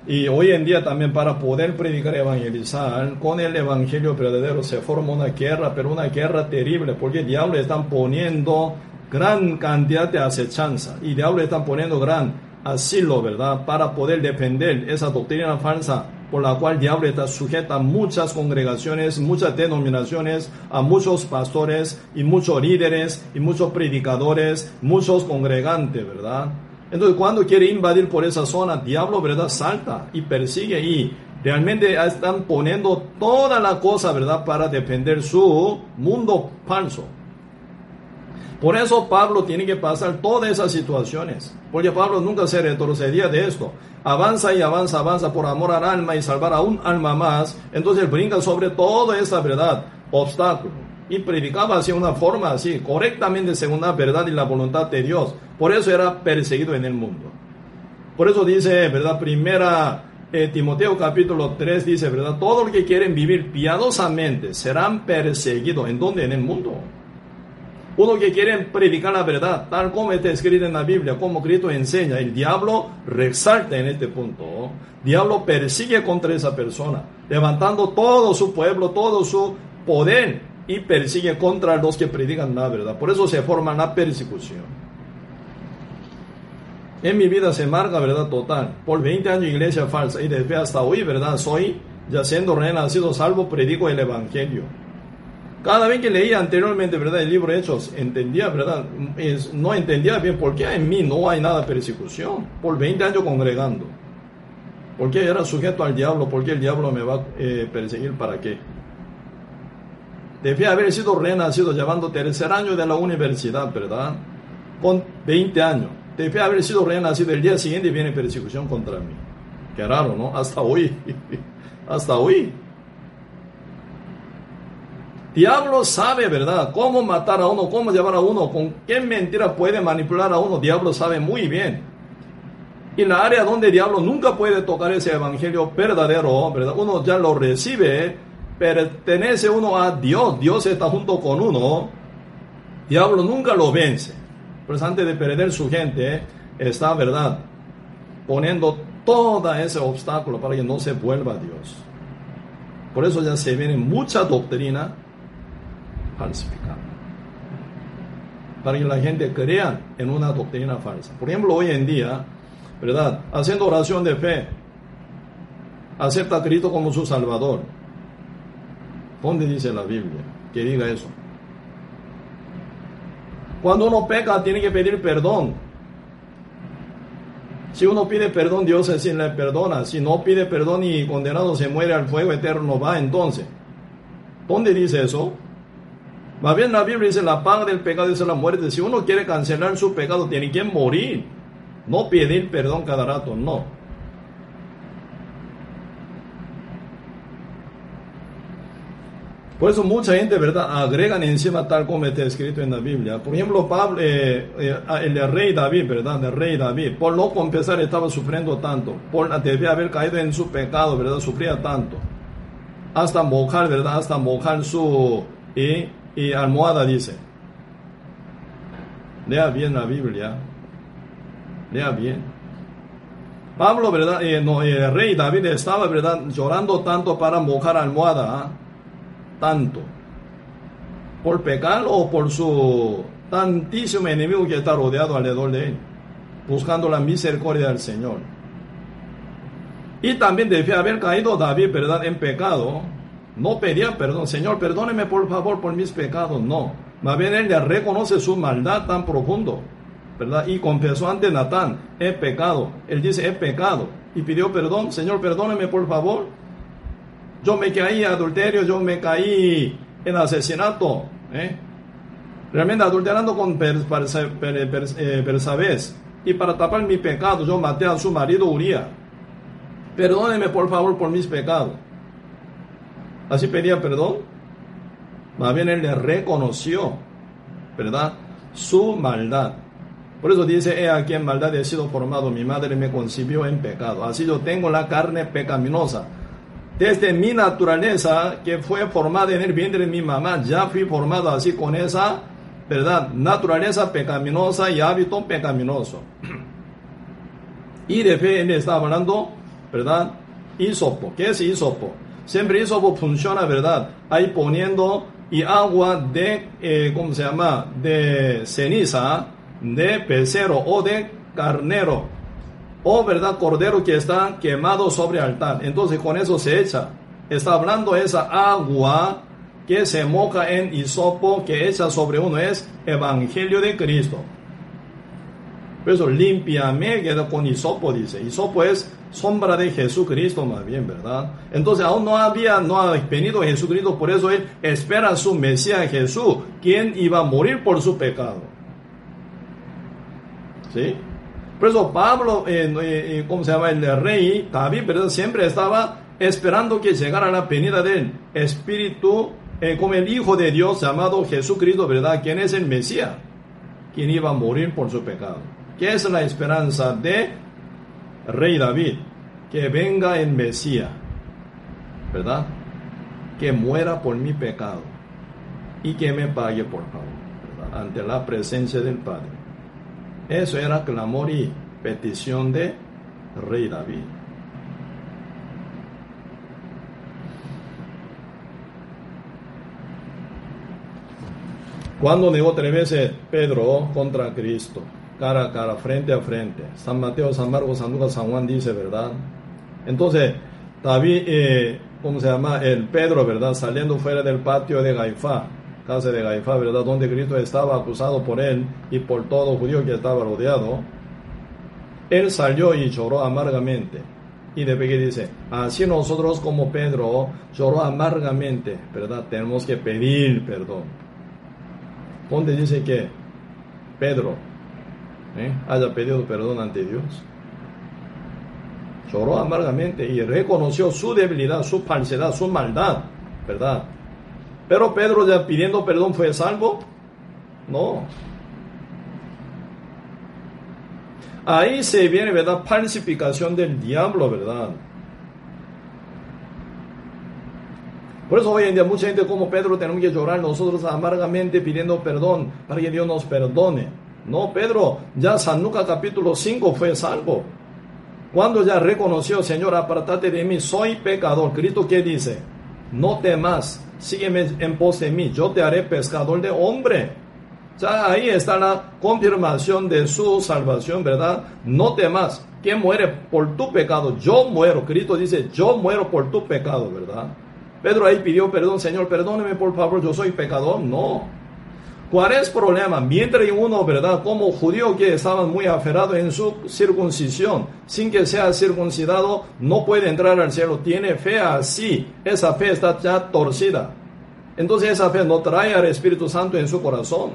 Y hoy en día también para poder predicar evangelizar con el evangelio verdadero se forma una guerra, pero una guerra terrible, porque el diablo están poniendo gran cantidad de acechanza y diablo están poniendo gran asilo, ¿verdad? Para poder defender esa doctrina falsa por la cual el diablo está sujeta a muchas congregaciones, muchas denominaciones, a muchos pastores y muchos líderes y muchos predicadores, muchos congregantes, ¿verdad? Entonces cuando quiere invadir por esa zona, diablo, ¿verdad? Salta y persigue y realmente están poniendo toda la cosa, ¿verdad? Para defender su mundo falso. Por eso Pablo tiene que pasar todas esas situaciones, porque Pablo nunca se retrocedía de esto. Avanza y avanza, avanza por amor al alma y salvar a un alma más. Entonces brinca sobre toda esa verdad, obstáculo. Y predicaba así una forma así, correctamente según la verdad y la voluntad de Dios. Por eso era perseguido en el mundo. Por eso dice, ¿verdad? Primera eh, Timoteo capítulo 3 dice, ¿verdad? Todos los que quieren vivir piadosamente serán perseguidos. ¿En dónde? En el mundo Uno que quiere predicar la verdad, tal como está escrito en la Biblia, como Cristo enseña, el diablo resalta en este punto. diablo persigue contra esa persona, levantando todo su pueblo, todo su poder y persigue contra los que predican la verdad. Por eso se forma la persecución. En mi vida se marca verdad total. Por 20 años iglesia falsa y desde hasta hoy, verdad, soy ya siendo renacido salvo, predico el evangelio. Cada vez que leía anteriormente, ¿verdad? El libro de Hechos, entendía, ¿verdad? no entendía bien por qué en mí no hay nada de persecución. Por 20 años congregando. ¿Por qué era sujeto al diablo? ¿Por qué el diablo me va a eh, perseguir? ¿Para qué? Debía haber sido renacido llevando tercer año de la universidad, ¿verdad? Con 20 años. Debía haber sido renacido el día siguiente viene persecución contra mí. Qué raro, ¿no? Hasta hoy. Hasta hoy. Diablo sabe, ¿verdad? Cómo matar a uno, cómo llevar a uno, con qué mentira puede manipular a uno. Diablo sabe muy bien. Y la área donde diablo nunca puede tocar ese evangelio verdadero, ¿verdad? Uno ya lo recibe, pertenece uno a Dios, Dios está junto con uno. Diablo nunca lo vence. Pues antes de perder su gente, está, ¿verdad? Poniendo todo ese obstáculo para que no se vuelva a Dios. Por eso ya se viene mucha doctrina falsificada. Para que la gente crea en una doctrina falsa. Por ejemplo, hoy en día, ¿verdad? Haciendo oración de fe, acepta a Cristo como su Salvador. ¿Dónde dice la Biblia que diga eso? Cuando uno peca, tiene que pedir perdón. Si uno pide perdón, Dios sí le perdona. Si no pide perdón y condenado se muere al fuego eterno, va entonces. ¿Dónde dice eso? Más bien la Biblia dice, la paga del pecado es la muerte. Si uno quiere cancelar su pecado, tiene que morir. No pedir perdón cada rato, no. Por eso mucha gente, ¿verdad?, agregan encima tal como está escrito en la Biblia. Por ejemplo, Pablo, eh, eh, el rey David, ¿verdad?, el rey David, por no confesar estaba sufriendo tanto, por debía haber caído en su pecado, ¿verdad?, sufría tanto. Hasta mojar, ¿verdad?, hasta mojar su y, almohada, dice. Lea bien la Biblia. Lea bien. Pablo, ¿verdad?, eh, no, el rey David estaba, ¿verdad?, llorando tanto para mojar almohada, ¿ah? Tanto por pecar o por su tantísimo enemigo que está rodeado alrededor de él, buscando la misericordia del Señor. Y también debía haber caído David, ¿verdad?, en pecado. No pedía perdón, Señor, perdóneme por favor por mis pecados, no. Más bien él le reconoce su maldad tan profundo, ¿verdad? Y confesó ante Natán, he pecado. Él dice, he pecado. Y pidió perdón, Señor, perdóneme por favor yo me caí en adulterio, yo me caí en asesinato, ¿eh? realmente adulterando con Persabés. Y para tapar mi pecado, yo maté a su marido Uriah. Perdóneme por favor por mis pecados. Así pedía perdón. Más bien él le reconoció, ¿verdad? Su maldad. Por eso dice, he aquí en maldad he sido formado, mi madre me concibió en pecado. Así yo tengo la carne pecaminosa desde mi naturaleza que fue formada en el vientre de mi mamá, ya fui formado así con esa, ¿verdad? Naturaleza pecaminosa y hábito pecaminoso. Y de fe él está hablando, ¿verdad? Isopo. ¿Qué es isopo? Siempre isopo funciona, ¿verdad? Ahí poniendo y agua de, eh, ¿cómo se llama? De ceniza, de pecero o de carnero o verdad cordero que está quemado sobre altar. Entonces con eso se echa. Está hablando esa agua que se moja en hisopo que echa sobre uno es evangelio de Cristo. Por eso limpiame queda con hisopo dice. Hisopo es sombra de Jesucristo más bien, ¿verdad? Entonces aún no había, no ha venido Jesucristo, por eso él espera a su Mesías Jesús, quien iba a morir por su pecado. ¿Sí? Por eso Pablo, ¿cómo se llama? El rey David, ¿verdad? Siempre estaba esperando que llegara la venida del Espíritu, eh, como el Hijo de Dios llamado Jesucristo, ¿verdad? Quien es el Mesías, quien iba a morir por su pecado. ¿Qué es la esperanza de rey David? Que venga el Mesías, ¿verdad? Que muera por mi pecado y que me pague por favor, ¿verdad? Ante la presencia del Padre. Eso era clamor y petición de rey David. Cuando negó tres veces Pedro contra Cristo, cara a cara, frente a frente. San Mateo, San Marcos, San Lucas, San Juan dice, ¿verdad? Entonces, David, eh, ¿cómo se llama? El Pedro, ¿verdad? Saliendo fuera del patio de Gaifá, casa de Gaifá, ¿verdad? Donde Cristo estaba acusado por él y por todo judío que estaba rodeado. Él salió y lloró amargamente. Y de que dice, así nosotros como Pedro lloró amargamente, ¿verdad? Tenemos que pedir perdón. Donde dice que Pedro ¿eh? haya pedido perdón ante Dios. Lloró amargamente y reconoció su debilidad, su falsedad, su maldad, ¿verdad? Pero Pedro ya pidiendo perdón fue salvo. No. Ahí se viene, ¿verdad? Falsificación del diablo, ¿verdad? Por eso hoy en día mucha gente como Pedro tenemos que llorar nosotros amargamente pidiendo perdón para que Dios nos perdone. No, Pedro, ya San Lucas capítulo 5 fue salvo. Cuando ya reconoció, Señor, apartate de mí, soy pecador. Cristo que dice, no temas, sígueme en pos de mí, yo te haré pescador de hombre. Ya ahí está la confirmación de su salvación, ¿verdad? No temas, ¿quién muere por tu pecado? Yo muero. Cristo dice, yo muero por tu pecado, ¿verdad? Pedro ahí pidió perdón, Señor, perdóneme por favor, yo soy pecador. No. ¿Cuál es el problema? Mientras uno, ¿verdad? Como judío que estaban muy aferrados en su circuncisión, sin que sea circuncidado, no puede entrar al cielo. Tiene fe así. Esa fe está ya torcida. Entonces esa fe no trae al Espíritu Santo en su corazón.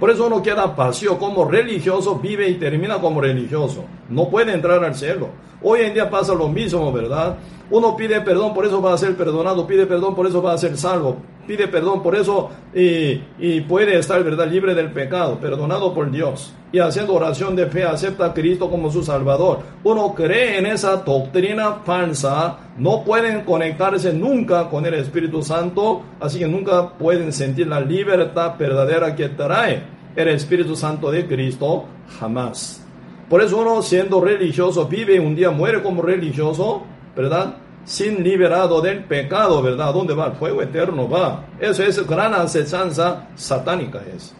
Por eso uno queda vacío como religioso, vive y termina como religioso. No puede entrar al cielo. Hoy en día pasa lo mismo, ¿verdad? Uno pide perdón, por eso va a ser perdonado, pide perdón, por eso va a ser salvo, pide perdón, por eso y, puede estar, ¿verdad?, libre del pecado, perdonado por Dios. Y haciendo oración de fe, acepta a Cristo como su Salvador. Uno cree en esa doctrina falsa, no pueden conectarse nunca con el Espíritu Santo, así que nunca pueden sentir la libertad verdadera que trae el Espíritu Santo de Cristo, jamás. Por eso uno siendo religioso vive un día muere como religioso, ¿verdad? Sin liberado del pecado, ¿verdad? ¿Dónde va? El fuego eterno va. Eso es gran acechanza satánica es.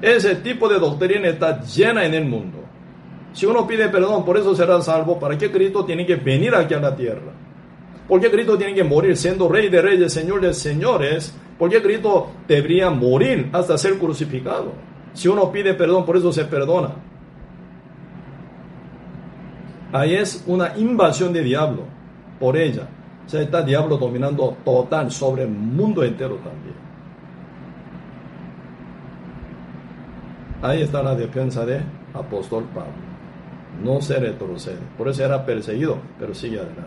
Ese tipo de doctrina está llena en el mundo. Si uno pide perdón, por eso será salvo. ¿Para qué Cristo tiene que venir aquí a la tierra? ¿Por qué Cristo tiene que morir siendo rey de reyes, señor de señores? ¿Por qué Cristo debería morir hasta ser crucificado? Si uno pide perdón, por eso se perdona. Ahí es una invasión de diablo por ella. O sea, está diablo dominando total sobre el mundo entero también. Ahí está la defensa de apóstol Pablo. No se retrocede. Por eso era perseguido, pero sigue adelante.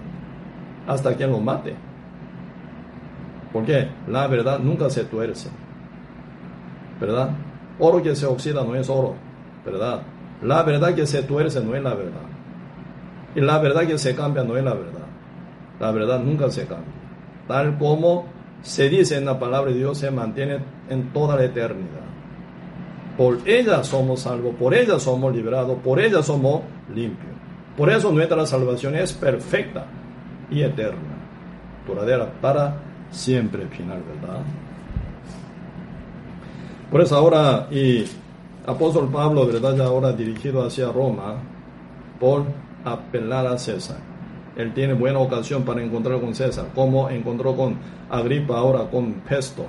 Hasta que lo mate. Porque la verdad nunca se tuerce. ¿Verdad? Oro que se oxida no es oro. ¿Verdad? La verdad que se tuerce no es la verdad. Y la verdad que se cambia no es la verdad. La verdad nunca se cambia. Tal como se dice en la palabra de Dios, se mantiene en toda la eternidad. Por ella somos salvos, por ella somos liberados, por ella somos limpios. Por eso nuestra salvación es perfecta y eterna, duradera para siempre final, ¿verdad? Por eso ahora, y apóstol Pablo, ¿verdad? Ya ahora dirigido hacia Roma, por apelar a César. Él tiene buena ocasión para encontrar con César, como encontró con Agripa ahora con Pesto,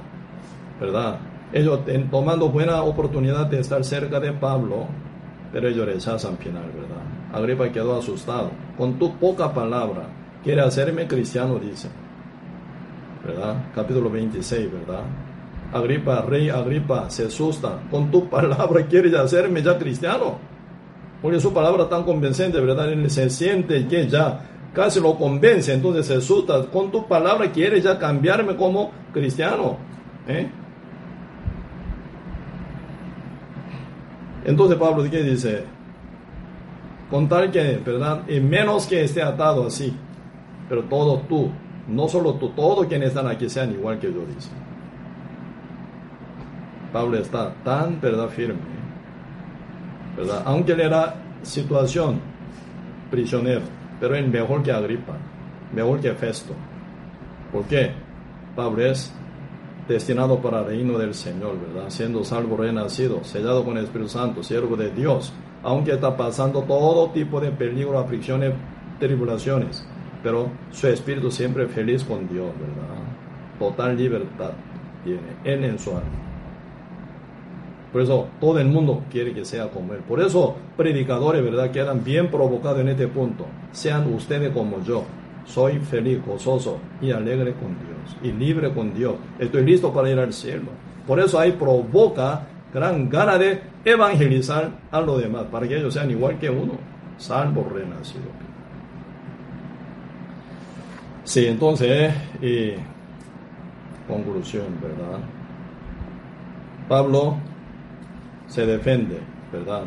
¿verdad? Ellos tomando buena oportunidad de estar cerca de Pablo, pero ellos rechazan final, ¿verdad? Agripa quedó asustado. Con tu poca palabra, quiere hacerme cristiano, dice. ¿Verdad? Capítulo 26, ¿verdad? Agripa, rey Agripa, se asusta. Con tu palabra quieres hacerme ya cristiano. Porque su palabra tan convincente, ¿verdad? Él se siente que ya casi lo convence, entonces se asusta. Con tu palabra quiere ya cambiarme como cristiano. ¿eh? Entonces Pablo ¿qué dice? Con tal que, ¿verdad? Y menos que esté atado así. Pero todo tú, no solo tú, todos quienes están aquí sean igual que yo, dice. Pablo está tan, ¿verdad?, firme, Aunque él era situación prisionero, pero es mejor que Agripa, mejor que Festo. ¿Por qué? Pablo es destinado para el reino del Señor, ¿verdad? Siendo salvo renacido, sellado con el Espíritu Santo, siervo de Dios, aunque está pasando todo tipo de peligro, aflicciones, tribulaciones, pero su espíritu siempre feliz con Dios, ¿verdad? Total libertad tiene Él en su alma. Por eso todo el mundo quiere que sea como Él. Por eso predicadores, ¿verdad? Quedan bien provocados en este punto. Sean ustedes como yo. Soy feliz, gozoso y alegre con Dios. Y libre con Dios. Estoy listo para ir al cielo. Por eso ahí provoca gran gana de evangelizar a los demás. Para que ellos sean igual que uno. Salvo renacido. Sí, entonces, y conclusión, ¿verdad? Pablo se defiende, ¿verdad?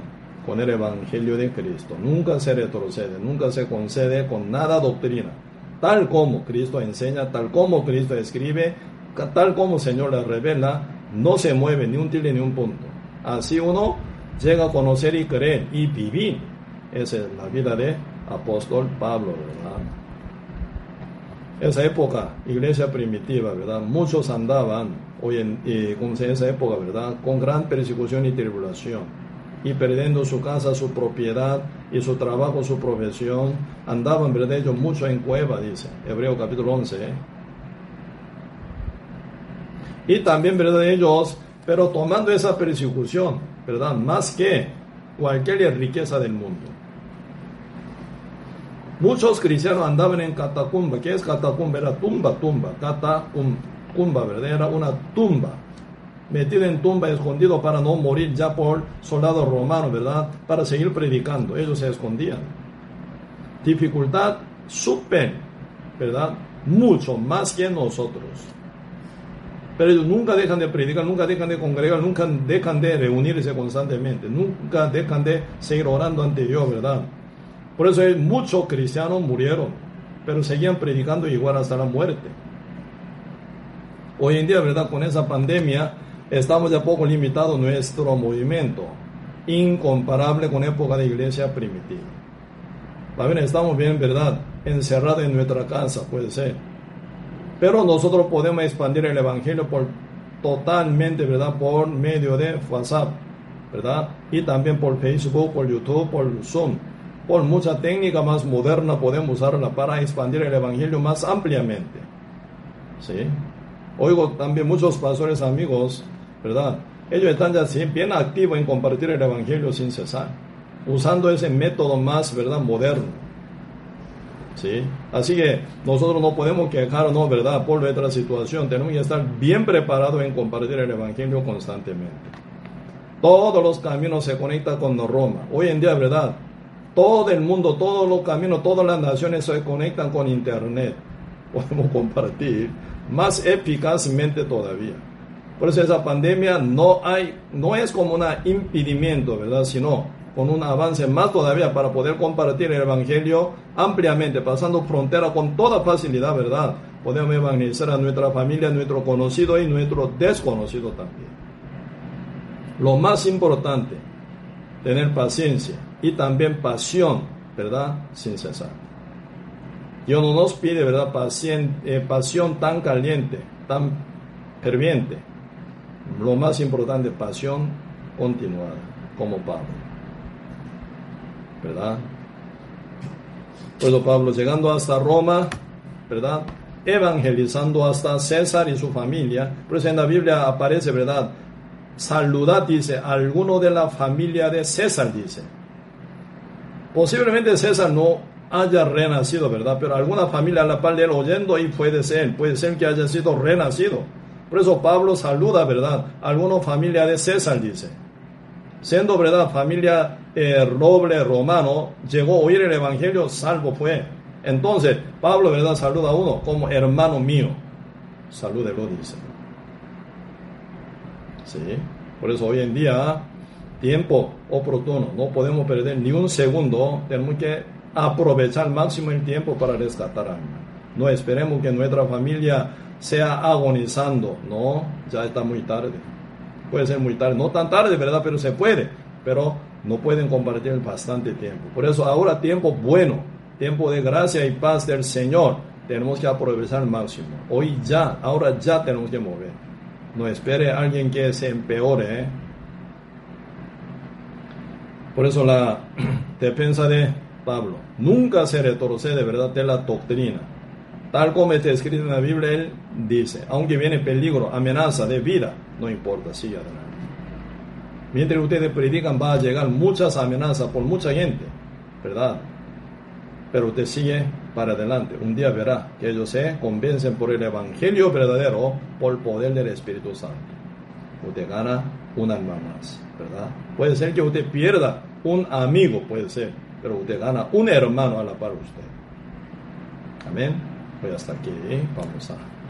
Con el Evangelio de Cristo. Nunca se retrocede, nunca se concede con nada doctrina. Tal como Cristo enseña, tal como Cristo escribe, tal como el Señor le revela, no se mueve ni un tilde ni un punto. Así uno llega a conocer y creer y vivir. Esa es la vida de apóstol Pablo, ¿verdad? Esa época, iglesia primitiva, ¿verdad? Muchos andaban hoy en, en esa época, ¿verdad? Con gran persecución y tribulación. Y perdiendo su casa, su propiedad y su trabajo, su profesión. Andaban, ¿verdad? Ellos mucho en cueva, dice Hebreo capítulo 11. ¿eh? Y también, ¿verdad? Ellos, pero tomando esa persecución, ¿verdad? Más que cualquier riqueza del mundo. Muchos cristianos andaban en catacumba. ¿Qué es catacumba? Era tumba, tumba. Catacumba tumba, ¿verdad? Era una tumba, metido en tumba, escondido para no morir ya por soldados romanos, ¿verdad? Para seguir predicando, ellos se escondían. Dificultad súper, ¿verdad? Mucho más que nosotros. Pero ellos nunca dejan de predicar, nunca dejan de congregar, nunca dejan de reunirse constantemente, nunca dejan de seguir orando ante Dios, ¿verdad? Por eso muchos cristianos murieron, pero seguían predicando igual hasta la muerte. Hoy en día, ¿verdad? Con esa pandemia estamos ya poco limitados nuestro movimiento, incomparable con época de iglesia primitiva. También estamos bien, ¿verdad? Encerrados en nuestra casa, puede ser. Pero nosotros podemos expandir el Evangelio por totalmente, ¿verdad? Por medio de WhatsApp, ¿verdad? Y también por Facebook, por YouTube, por Zoom. Por mucha técnica más moderna podemos usarla para expandir el Evangelio más ampliamente. ¿Sí? Oigo también muchos pastores amigos, ¿verdad? Ellos están ya bien activos en compartir el Evangelio sin cesar, usando ese método más, ¿verdad?, moderno. ¿Sí? Así que nosotros no podemos quejarnos, ¿verdad?, por nuestra situación. Tenemos que estar bien preparados en compartir el Evangelio constantemente. Todos los caminos se conectan con Roma. Hoy en día, ¿verdad? Todo el mundo, todos los caminos, todas las naciones se conectan con Internet. Podemos compartir más eficazmente todavía. Por eso esa pandemia no, hay, no es como un impedimento, ¿verdad? Sino con un avance más todavía para poder compartir el Evangelio ampliamente, pasando frontera con toda facilidad, ¿verdad? Podemos evangelizar a nuestra familia, a nuestro conocido y nuestro desconocido también. Lo más importante, tener paciencia y también pasión, ¿verdad? Sin cesar. Dios no nos pide, ¿verdad?, eh, pasión tan caliente, tan ferviente. Lo más importante, pasión continuada, como Pablo. ¿Verdad? Pues Pablo llegando hasta Roma, ¿verdad? Evangelizando hasta César y su familia. Pues en la Biblia aparece, ¿verdad? Saludad, dice, alguno de la familia de César, dice. Posiblemente César no haya renacido, ¿verdad? Pero alguna familia a la par de él oyendo y puede ser, puede ser que haya sido renacido. Por eso Pablo saluda, ¿verdad? Alguna familia de César, dice. Siendo, ¿verdad? Familia eh, roble romano, llegó a oír el Evangelio, salvo fue. Entonces, Pablo, ¿verdad? Saluda a uno como hermano mío. Salúdelo, dice. Sí. Por eso hoy en día, tiempo oportuno, no podemos perder ni un segundo, tenemos que aprovechar al máximo el tiempo para rescatar alma. No esperemos que nuestra familia sea agonizando, no, ya está muy tarde. puede ser muy tarde, no tan tarde, ¿verdad? Pero se puede, pero no pueden compartir bastante tiempo. Por eso ahora tiempo bueno, tiempo de gracia y paz del Señor, tenemos que aprovechar al máximo. Hoy ya, ahora ya tenemos que mover. No espere a alguien que se empeore. ¿eh? Por eso la defensa de Pablo, nunca se retrocede, ¿verdad?, de la doctrina. Tal como está escrito en la Biblia, él dice, aunque viene peligro, amenaza de vida, no importa, sigue adelante. Mientras ustedes predican, va a llegar muchas amenazas por mucha gente, ¿verdad? Pero usted sigue para adelante. Un día verá que ellos se convencen por el Evangelio verdadero, por el poder del Espíritu Santo. Usted gana un alma más, ¿verdad? Puede ser que usted pierda un amigo, puede ser, pero usted gana un hermano a la par usted. Amén. Pues hasta aquí vamos a